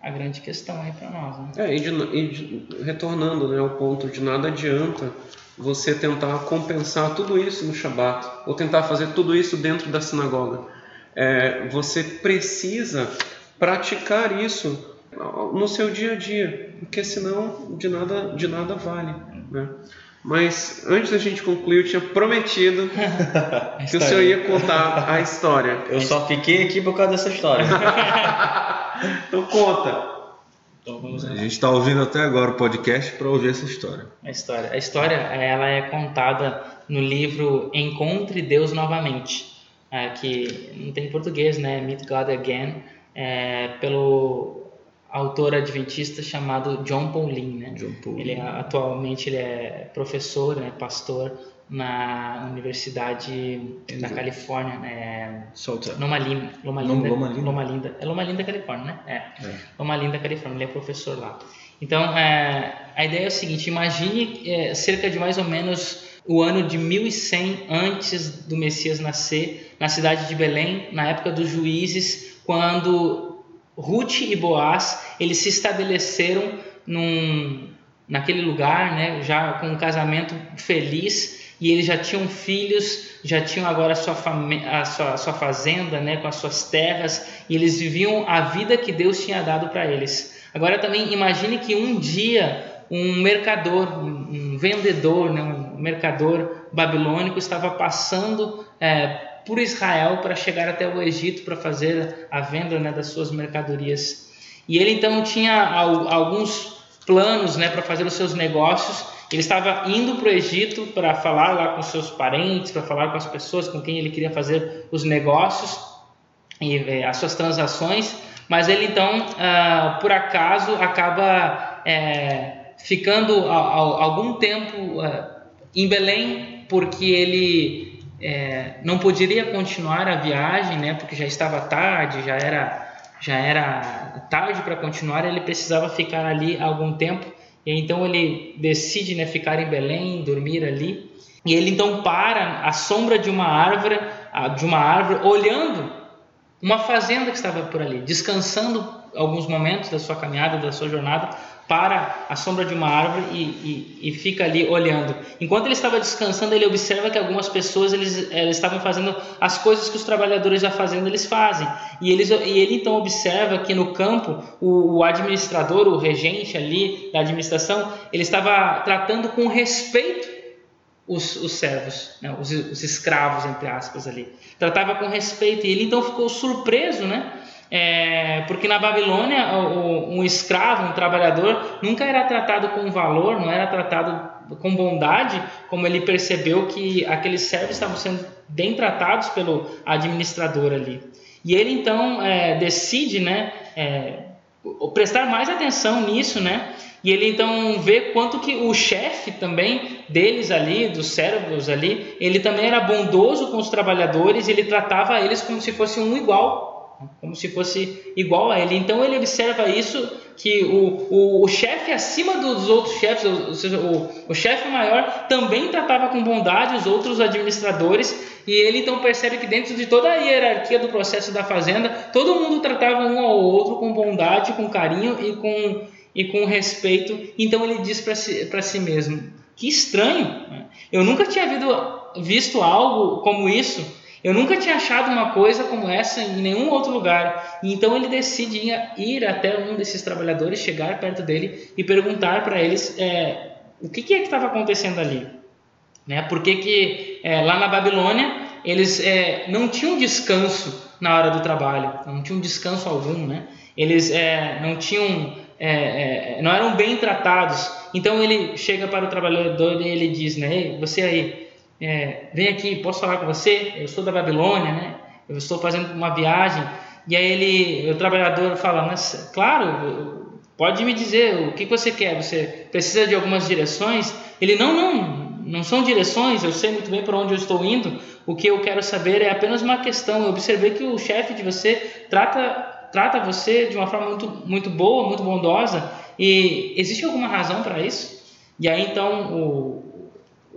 A grande questão aí para nós. Né? É, e, de, e de, retornando né, ao ponto de nada adianta você tentar compensar tudo isso no Shabat, ou tentar fazer tudo isso dentro da sinagoga. É, você precisa praticar isso no seu dia a dia, porque senão de nada, de nada vale. Né? Mas antes da gente concluir, eu tinha prometido [LAUGHS] que o senhor ia contar a história. Eu só fiquei aqui por causa dessa história. [LAUGHS] então conta. Então, a gente está ouvindo até agora o podcast para ouvir essa história. A história, a história, ela é contada no livro Encontre Deus novamente, é, que não tem em português, né? Meet God Again é, pelo autor adventista chamado John Paulin, né? John Paulin. Ele é, atualmente ele é professor, né, pastor na Universidade da Califórnia, né? Loma Linda, Loma Linda, Loma Linda. Loma Linda, é Loma Linda, Califórnia, né? É. é. Loma Linda, Califórnia. Ele é professor lá. Então, é, a ideia é o seguinte: imagine é, cerca de mais ou menos o ano de 1100 antes do Messias nascer, na cidade de Belém, na época dos juízes, quando Ruth e Boaz eles se estabeleceram num, naquele lugar, né, já com um casamento feliz e eles já tinham filhos, já tinham agora a sua, a sua, a sua fazenda, né, com as suas terras e eles viviam a vida que Deus tinha dado para eles. Agora também imagine que um dia um mercador, um vendedor, né, um mercador babilônico estava passando é, por Israel para chegar até o Egito para fazer a venda né, das suas mercadorias. E ele então tinha alguns planos né, para fazer os seus negócios. Ele estava indo para o Egito para falar lá com seus parentes, para falar com as pessoas com quem ele queria fazer os negócios e é, as suas transações. Mas ele então, uh, por acaso, acaba é, ficando a, a, algum tempo uh, em Belém, porque ele é, não poderia continuar a viagem, né? Porque já estava tarde, já era já era tarde para continuar, ele precisava ficar ali algum tempo. E então ele decide né, ficar em Belém, dormir ali. E ele então para à sombra de uma árvore, de uma árvore, olhando uma fazenda que estava por ali, descansando alguns momentos da sua caminhada, da sua jornada, para a sombra de uma árvore e, e, e, fica ali olhando. Enquanto ele estava descansando, ele observa que algumas pessoas eles, eles estavam fazendo as coisas que os trabalhadores da fazenda eles fazem. E, eles, e ele então observa que no campo o, o administrador, o regente ali da administração, ele estava tratando com respeito os, os servos, né? os, os escravos entre aspas ali. Tratava com respeito e ele então ficou surpreso, né? É, porque na Babilônia um escravo, um trabalhador, nunca era tratado com valor, não era tratado com bondade, como ele percebeu que aqueles servos estavam sendo bem tratados pelo administrador ali. E ele então é, decide, né, é, prestar mais atenção nisso, né? E ele então vê quanto que o chefe também deles ali, dos servos ali, ele também era bondoso com os trabalhadores, ele tratava eles como se fosse um igual como se fosse igual a ele. Então ele observa isso que o, o, o chefe acima dos outros chefes, ou seja, o, o chefe maior também tratava com bondade os outros administradores e ele então percebe que dentro de toda a hierarquia do processo da fazenda, todo mundo tratava um ao outro com bondade, com carinho e com, e com respeito. Então ele diz para si, si mesmo, que estranho, né? eu nunca tinha visto algo como isso eu nunca tinha achado uma coisa como essa em nenhum outro lugar. Então ele decide ir até um desses trabalhadores, chegar perto dele e perguntar para eles é, o que, que, é que estava acontecendo ali. Né? Por que, que é, lá na Babilônia eles é, não tinham descanso na hora do trabalho, não tinham descanso algum, né? Eles é, não tinham, é, é, não eram bem tratados. Então ele chega para o trabalhador e ele diz, né? você aí, é, vem aqui, posso falar com você? Eu sou da Babilônia, né? Eu estou fazendo uma viagem. E aí ele, o trabalhador fala, mas claro, pode me dizer o que você quer? Você precisa de algumas direções? Ele, não, não, não são direções, eu sei muito bem para onde eu estou indo. O que eu quero saber é apenas uma questão. Eu observei que o chefe de você trata trata você de uma forma muito, muito boa, muito bondosa. E existe alguma razão para isso? E aí então o,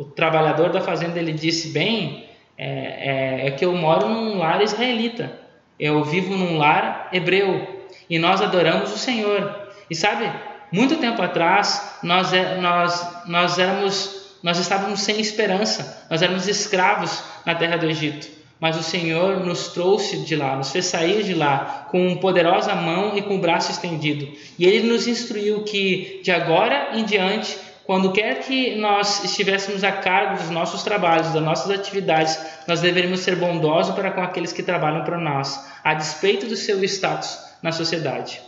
o trabalhador da fazenda ele disse bem é, é, é, que eu moro num lar israelita, eu vivo num lar hebreu e nós adoramos o Senhor. E sabe, muito tempo atrás nós é, nós nós éramos nós estávamos sem esperança, nós éramos escravos na terra do Egito. Mas o Senhor nos trouxe de lá, nos fez sair de lá com poderosa mão e com o braço estendido. E Ele nos instruiu que de agora em diante quando quer que nós estivéssemos a cargo dos nossos trabalhos, das nossas atividades, nós deveríamos ser bondosos para com aqueles que trabalham para nós, a despeito do seu status na sociedade.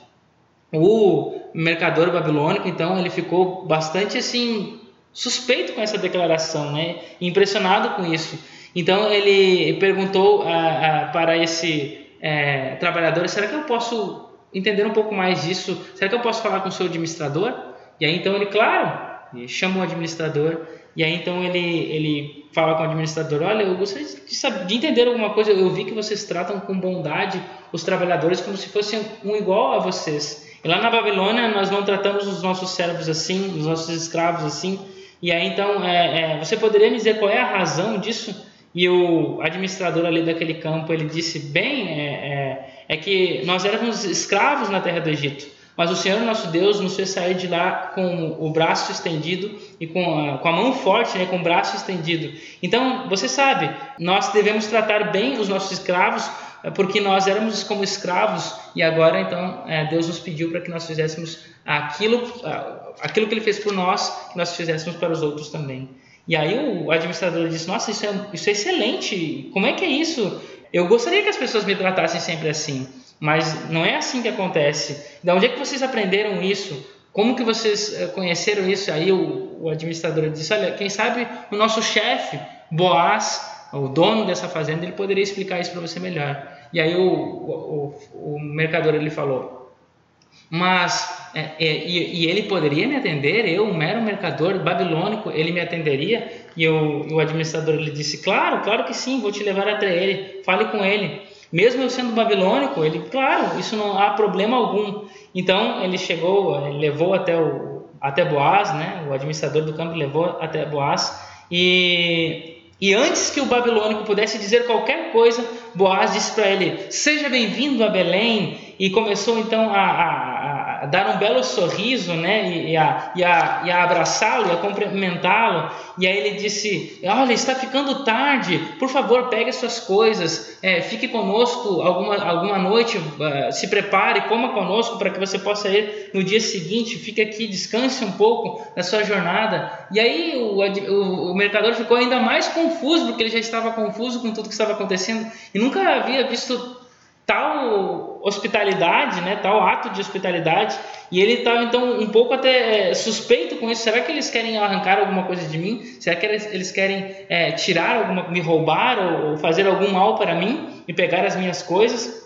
O mercador babilônico, então, ele ficou bastante assim suspeito com essa declaração, né? Impressionado com isso. Então ele perguntou a, a, para esse é, trabalhador: será que eu posso entender um pouco mais disso? Será que eu posso falar com o seu administrador? E aí então ele, claro, e chama o administrador e aí então ele, ele fala com o administrador, olha, eu gostaria de, saber, de entender alguma coisa, eu vi que vocês tratam com bondade os trabalhadores como se fossem um igual a vocês. E lá na Babilônia nós não tratamos os nossos servos assim, os nossos escravos assim. E aí então, é, é, você poderia me dizer qual é a razão disso? E o administrador ali daquele campo, ele disse, bem, é, é, é que nós éramos escravos na terra do Egito. Mas o Senhor nosso Deus nos fez sair de lá com o braço estendido e com a, com a mão forte, né, com o braço estendido. Então, você sabe, nós devemos tratar bem os nossos escravos, eh, porque nós éramos como escravos e agora, então, é, Deus nos pediu para que nós fizéssemos aquilo, aquilo que Ele fez por nós, que nós fizéssemos para os outros também. E aí o administrador disse: Nossa, isso é, isso é excelente, como é que é isso? Eu gostaria que as pessoas me tratassem sempre assim. Mas não é assim que acontece. De onde é que vocês aprenderam isso? Como que vocês eh, conheceram isso? Aí o, o administrador disse, olha, quem sabe o nosso chefe, Boaz, o dono dessa fazenda, ele poderia explicar isso para você melhor. E aí o, o, o mercador ele falou, mas é, é, e, e, ele poderia me atender, eu, um mero mercador babilônico, ele me atenderia? E o, o administrador ele disse, claro, claro que sim, vou te levar até ele, fale com ele. Mesmo eu sendo babilônico, ele, claro, isso não há problema algum. Então ele chegou, ele levou até o até Boaz, né? O administrador do campo levou até Boaz e e antes que o babilônico pudesse dizer qualquer coisa, Boaz disse para ele: Seja bem-vindo a Belém. E começou então a, a, a dar um belo sorriso, né? E, a, e a, e a abraçá-lo, e a cumprimentá-lo. E aí ele disse: Olha, está ficando tarde, por favor, pegue as suas coisas, é, fique conosco alguma, alguma noite, uh, se prepare, coma conosco para que você possa ir no dia seguinte, fique aqui, descanse um pouco da sua jornada. E aí o, o, o mercador ficou ainda mais confuso, porque ele já estava confuso com tudo que estava acontecendo e nunca havia visto tal hospitalidade, né, tal ato de hospitalidade, e ele estava então um pouco até é, suspeito com isso. Será que eles querem arrancar alguma coisa de mim? Será que eles, querem é, tirar alguma, me roubar ou, ou, fazer algum mal para mim e pegar as minhas coisas?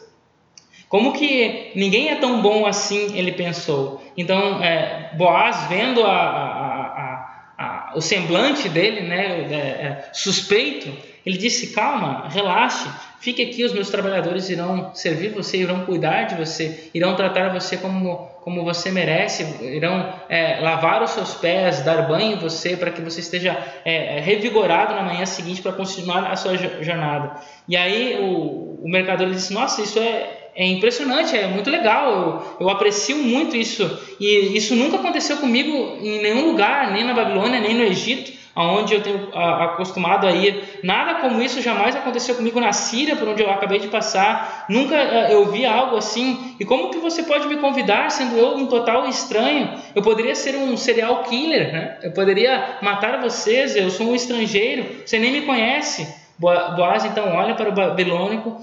Como que ninguém é tão bom assim? Ele pensou. Então, é, Boaz vendo a, a, a, o semblante dele, né, é, é, suspeito, ele disse: calma, relaxe Fique aqui, os meus trabalhadores irão servir você, irão cuidar de você, irão tratar você como, como você merece, irão é, lavar os seus pés, dar banho em você, para que você esteja é, revigorado na manhã seguinte para continuar a sua jornada. E aí o, o mercador disse: Nossa, isso é, é impressionante, é muito legal, eu, eu aprecio muito isso. E isso nunca aconteceu comigo em nenhum lugar, nem na Babilônia, nem no Egito aonde eu tenho acostumado a ir. Nada como isso jamais aconteceu comigo na Síria, por onde eu acabei de passar. Nunca eh, eu vi algo assim. E como que você pode me convidar, sendo eu um total estranho? Eu poderia ser um serial killer, né? Eu poderia matar vocês, eu sou um estrangeiro, você nem me conhece. Boaz então olha para o babilônico,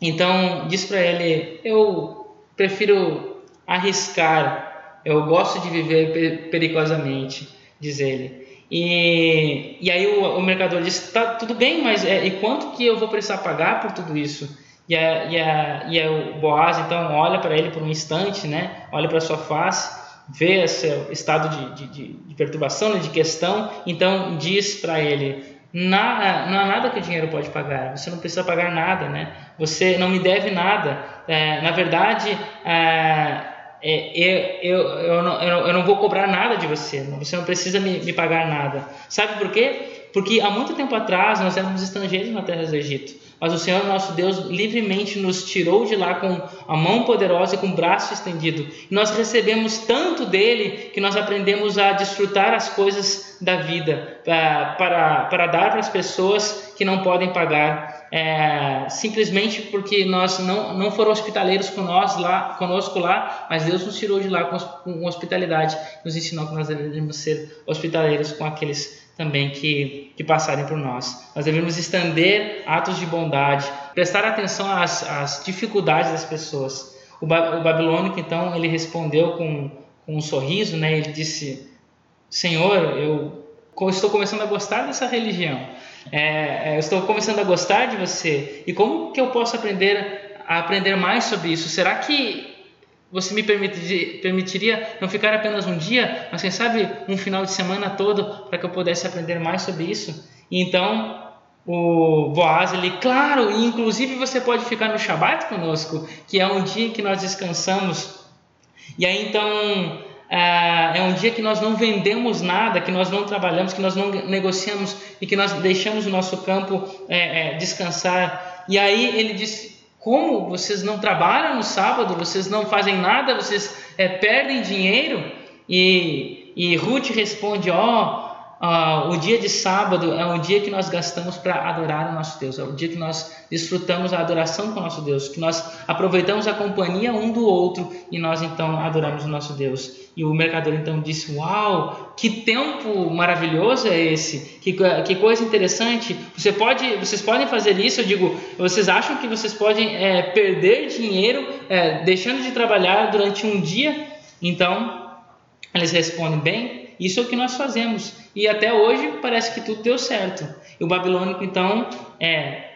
então diz para ele: Eu prefiro arriscar, eu gosto de viver perigosamente, diz ele. E, e aí o, o mercador disse, tá tudo bem, mas é, e quanto que eu vou precisar pagar por tudo isso? E, a, e, a, e a, o Boaz então olha para ele por um instante, né? olha para sua face, vê esse estado de, de, de perturbação, né? de questão, então diz para ele, na, não há nada que o dinheiro pode pagar, você não precisa pagar nada, né? você não me deve nada. É, na verdade, é, é, eu, eu, eu, não, eu, não, vou cobrar nada de você, você não precisa me, me pagar nada. Sabe por quê? Porque há muito tempo atrás nós éramos estrangeiros na terra do Egito. Mas o Senhor nosso Deus livremente nos tirou de lá com a mão poderosa e com o braço estendido. Nós recebemos tanto dele que nós aprendemos a desfrutar as coisas da vida para, para dar para as pessoas que não podem pagar. É, simplesmente porque nós não, não foram hospitaleiros com nós lá, conosco lá, mas Deus nos tirou de lá com, com hospitalidade, nos ensinou que nós devemos ser hospitaleiros com aqueles também que, que passarem por nós. Nós devemos estender atos de bondade, prestar atenção às, às dificuldades das pessoas. O, ba, o babilônico, então, ele respondeu com, com um sorriso, né? ele disse: Senhor, eu estou começando a gostar dessa religião, é, é, eu estou começando a gostar de você, e como que eu posso aprender a aprender mais sobre isso? Será que você me permitiria não ficar apenas um dia, mas quem sabe um final de semana todo para que eu pudesse aprender mais sobre isso? E então o Boaz ele, claro, inclusive você pode ficar no Shabat conosco, que é um dia que nós descansamos. E aí então é, é um dia que nós não vendemos nada, que nós não trabalhamos, que nós não negociamos e que nós deixamos o nosso campo é, é, descansar. E aí ele disse como vocês não trabalham no sábado, vocês não fazem nada, vocês é, perdem dinheiro? E, e Ruth responde: Ó, oh, Uh, o dia de sábado é um dia que nós gastamos para adorar o nosso Deus, é o dia que nós desfrutamos a adoração com o nosso Deus, que nós aproveitamos a companhia um do outro e nós então adoramos o nosso Deus. E o mercador então disse: Uau, que tempo maravilhoso é esse, que, que coisa interessante. Você pode, vocês podem fazer isso? Eu digo, vocês acham que vocês podem é, perder dinheiro é, deixando de trabalhar durante um dia? Então, eles respondem: Bem, isso é o que nós fazemos. E até hoje parece que tudo deu certo. E o babilônico, então, é,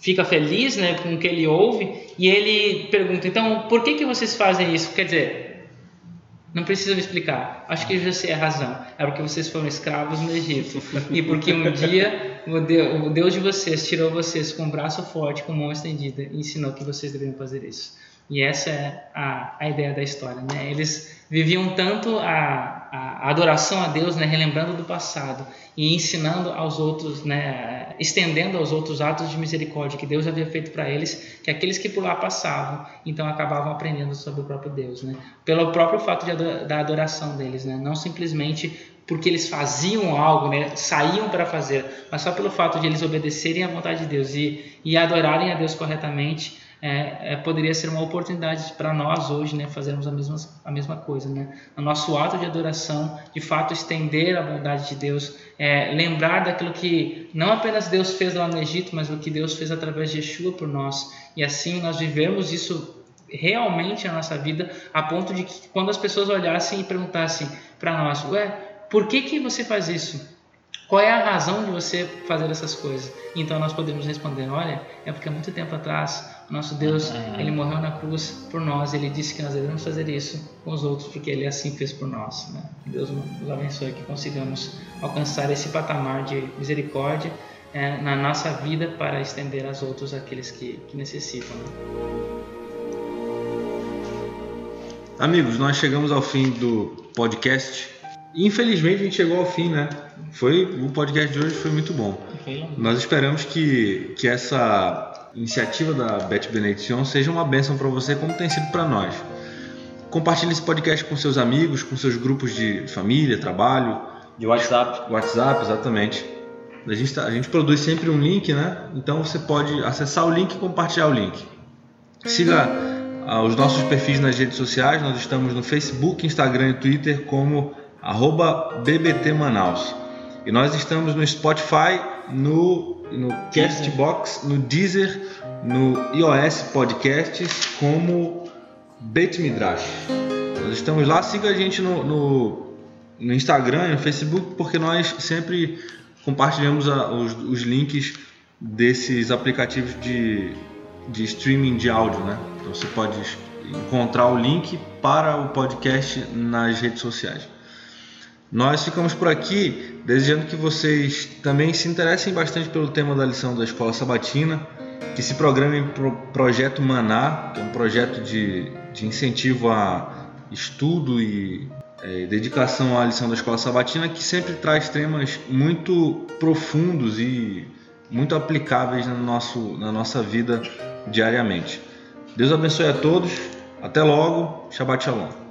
fica feliz né, com o que ele ouve e ele pergunta: então, por que, que vocês fazem isso? Quer dizer, não precisa me explicar. Acho que já sei a razão. É porque vocês foram escravos no Egito. E porque um dia o Deus de vocês tirou vocês com um braço forte, com mão estendida, e ensinou que vocês deveriam fazer isso. E essa é a, a ideia da história. Né? Eles viviam tanto a, a, adoração a Deus, né? relembrando do passado e ensinando aos outros, né? estendendo aos outros atos de misericórdia que Deus havia feito para eles, que aqueles que por lá passavam, então acabavam aprendendo sobre o próprio Deus. Né? Pelo próprio fato de, da adoração deles, né? não simplesmente porque eles faziam algo, né? saíam para fazer, mas só pelo fato de eles obedecerem à vontade de Deus e, e adorarem a Deus corretamente, é, é, poderia ser uma oportunidade para nós hoje, né, fazermos a mesma, a mesma coisa, né? No nosso ato de adoração, de fato estender a bondade de Deus, é, lembrar daquilo que não apenas Deus fez lá no Egito, mas o que Deus fez através de Yeshua por nós, e assim nós vivemos isso realmente na nossa vida, a ponto de que quando as pessoas olhassem e perguntassem para nós, ué, por que que você faz isso? Qual é a razão de você fazer essas coisas? Então nós podemos responder: olha, é porque há muito tempo atrás nosso Deus ele morreu na cruz por nós. Ele disse que nós devemos fazer isso com os outros porque Ele assim fez por nós. Né? Que Deus nos abençoe que consigamos alcançar esse patamar de misericórdia é, na nossa vida para estender aos outros aqueles que, que necessitam. Né? Amigos, nós chegamos ao fim do podcast. Infelizmente a gente chegou ao fim, né? Foi o podcast de hoje foi muito bom. Nós esperamos que, que essa iniciativa da Beth Benediction seja uma bênção para você, como tem sido para nós. Compartilhe esse podcast com seus amigos, com seus grupos de família, trabalho. De WhatsApp. WhatsApp, exatamente. A gente, tá, a gente produz sempre um link, né? Então você pode acessar o link e compartilhar o link. Siga ah, os nossos perfis nas redes sociais. Nós estamos no Facebook, Instagram e Twitter como arroba BBT Manaus. E nós estamos no Spotify, no, no Castbox, no Deezer, no iOS Podcasts como Bet Midrash. Nós estamos lá, siga a gente no, no, no Instagram e no Facebook, porque nós sempre compartilhamos a, os, os, links desses aplicativos de, de streaming de áudio, né? Então você pode encontrar o link para o podcast nas redes sociais. Nós ficamos por aqui desejando que vocês também se interessem bastante pelo tema da lição da Escola Sabatina, que se programem para o Projeto Maná, que é um projeto de, de incentivo a estudo e é, dedicação à lição da Escola Sabatina, que sempre traz temas muito profundos e muito aplicáveis no nosso, na nossa vida diariamente. Deus abençoe a todos. Até logo. Shabbat Shalom.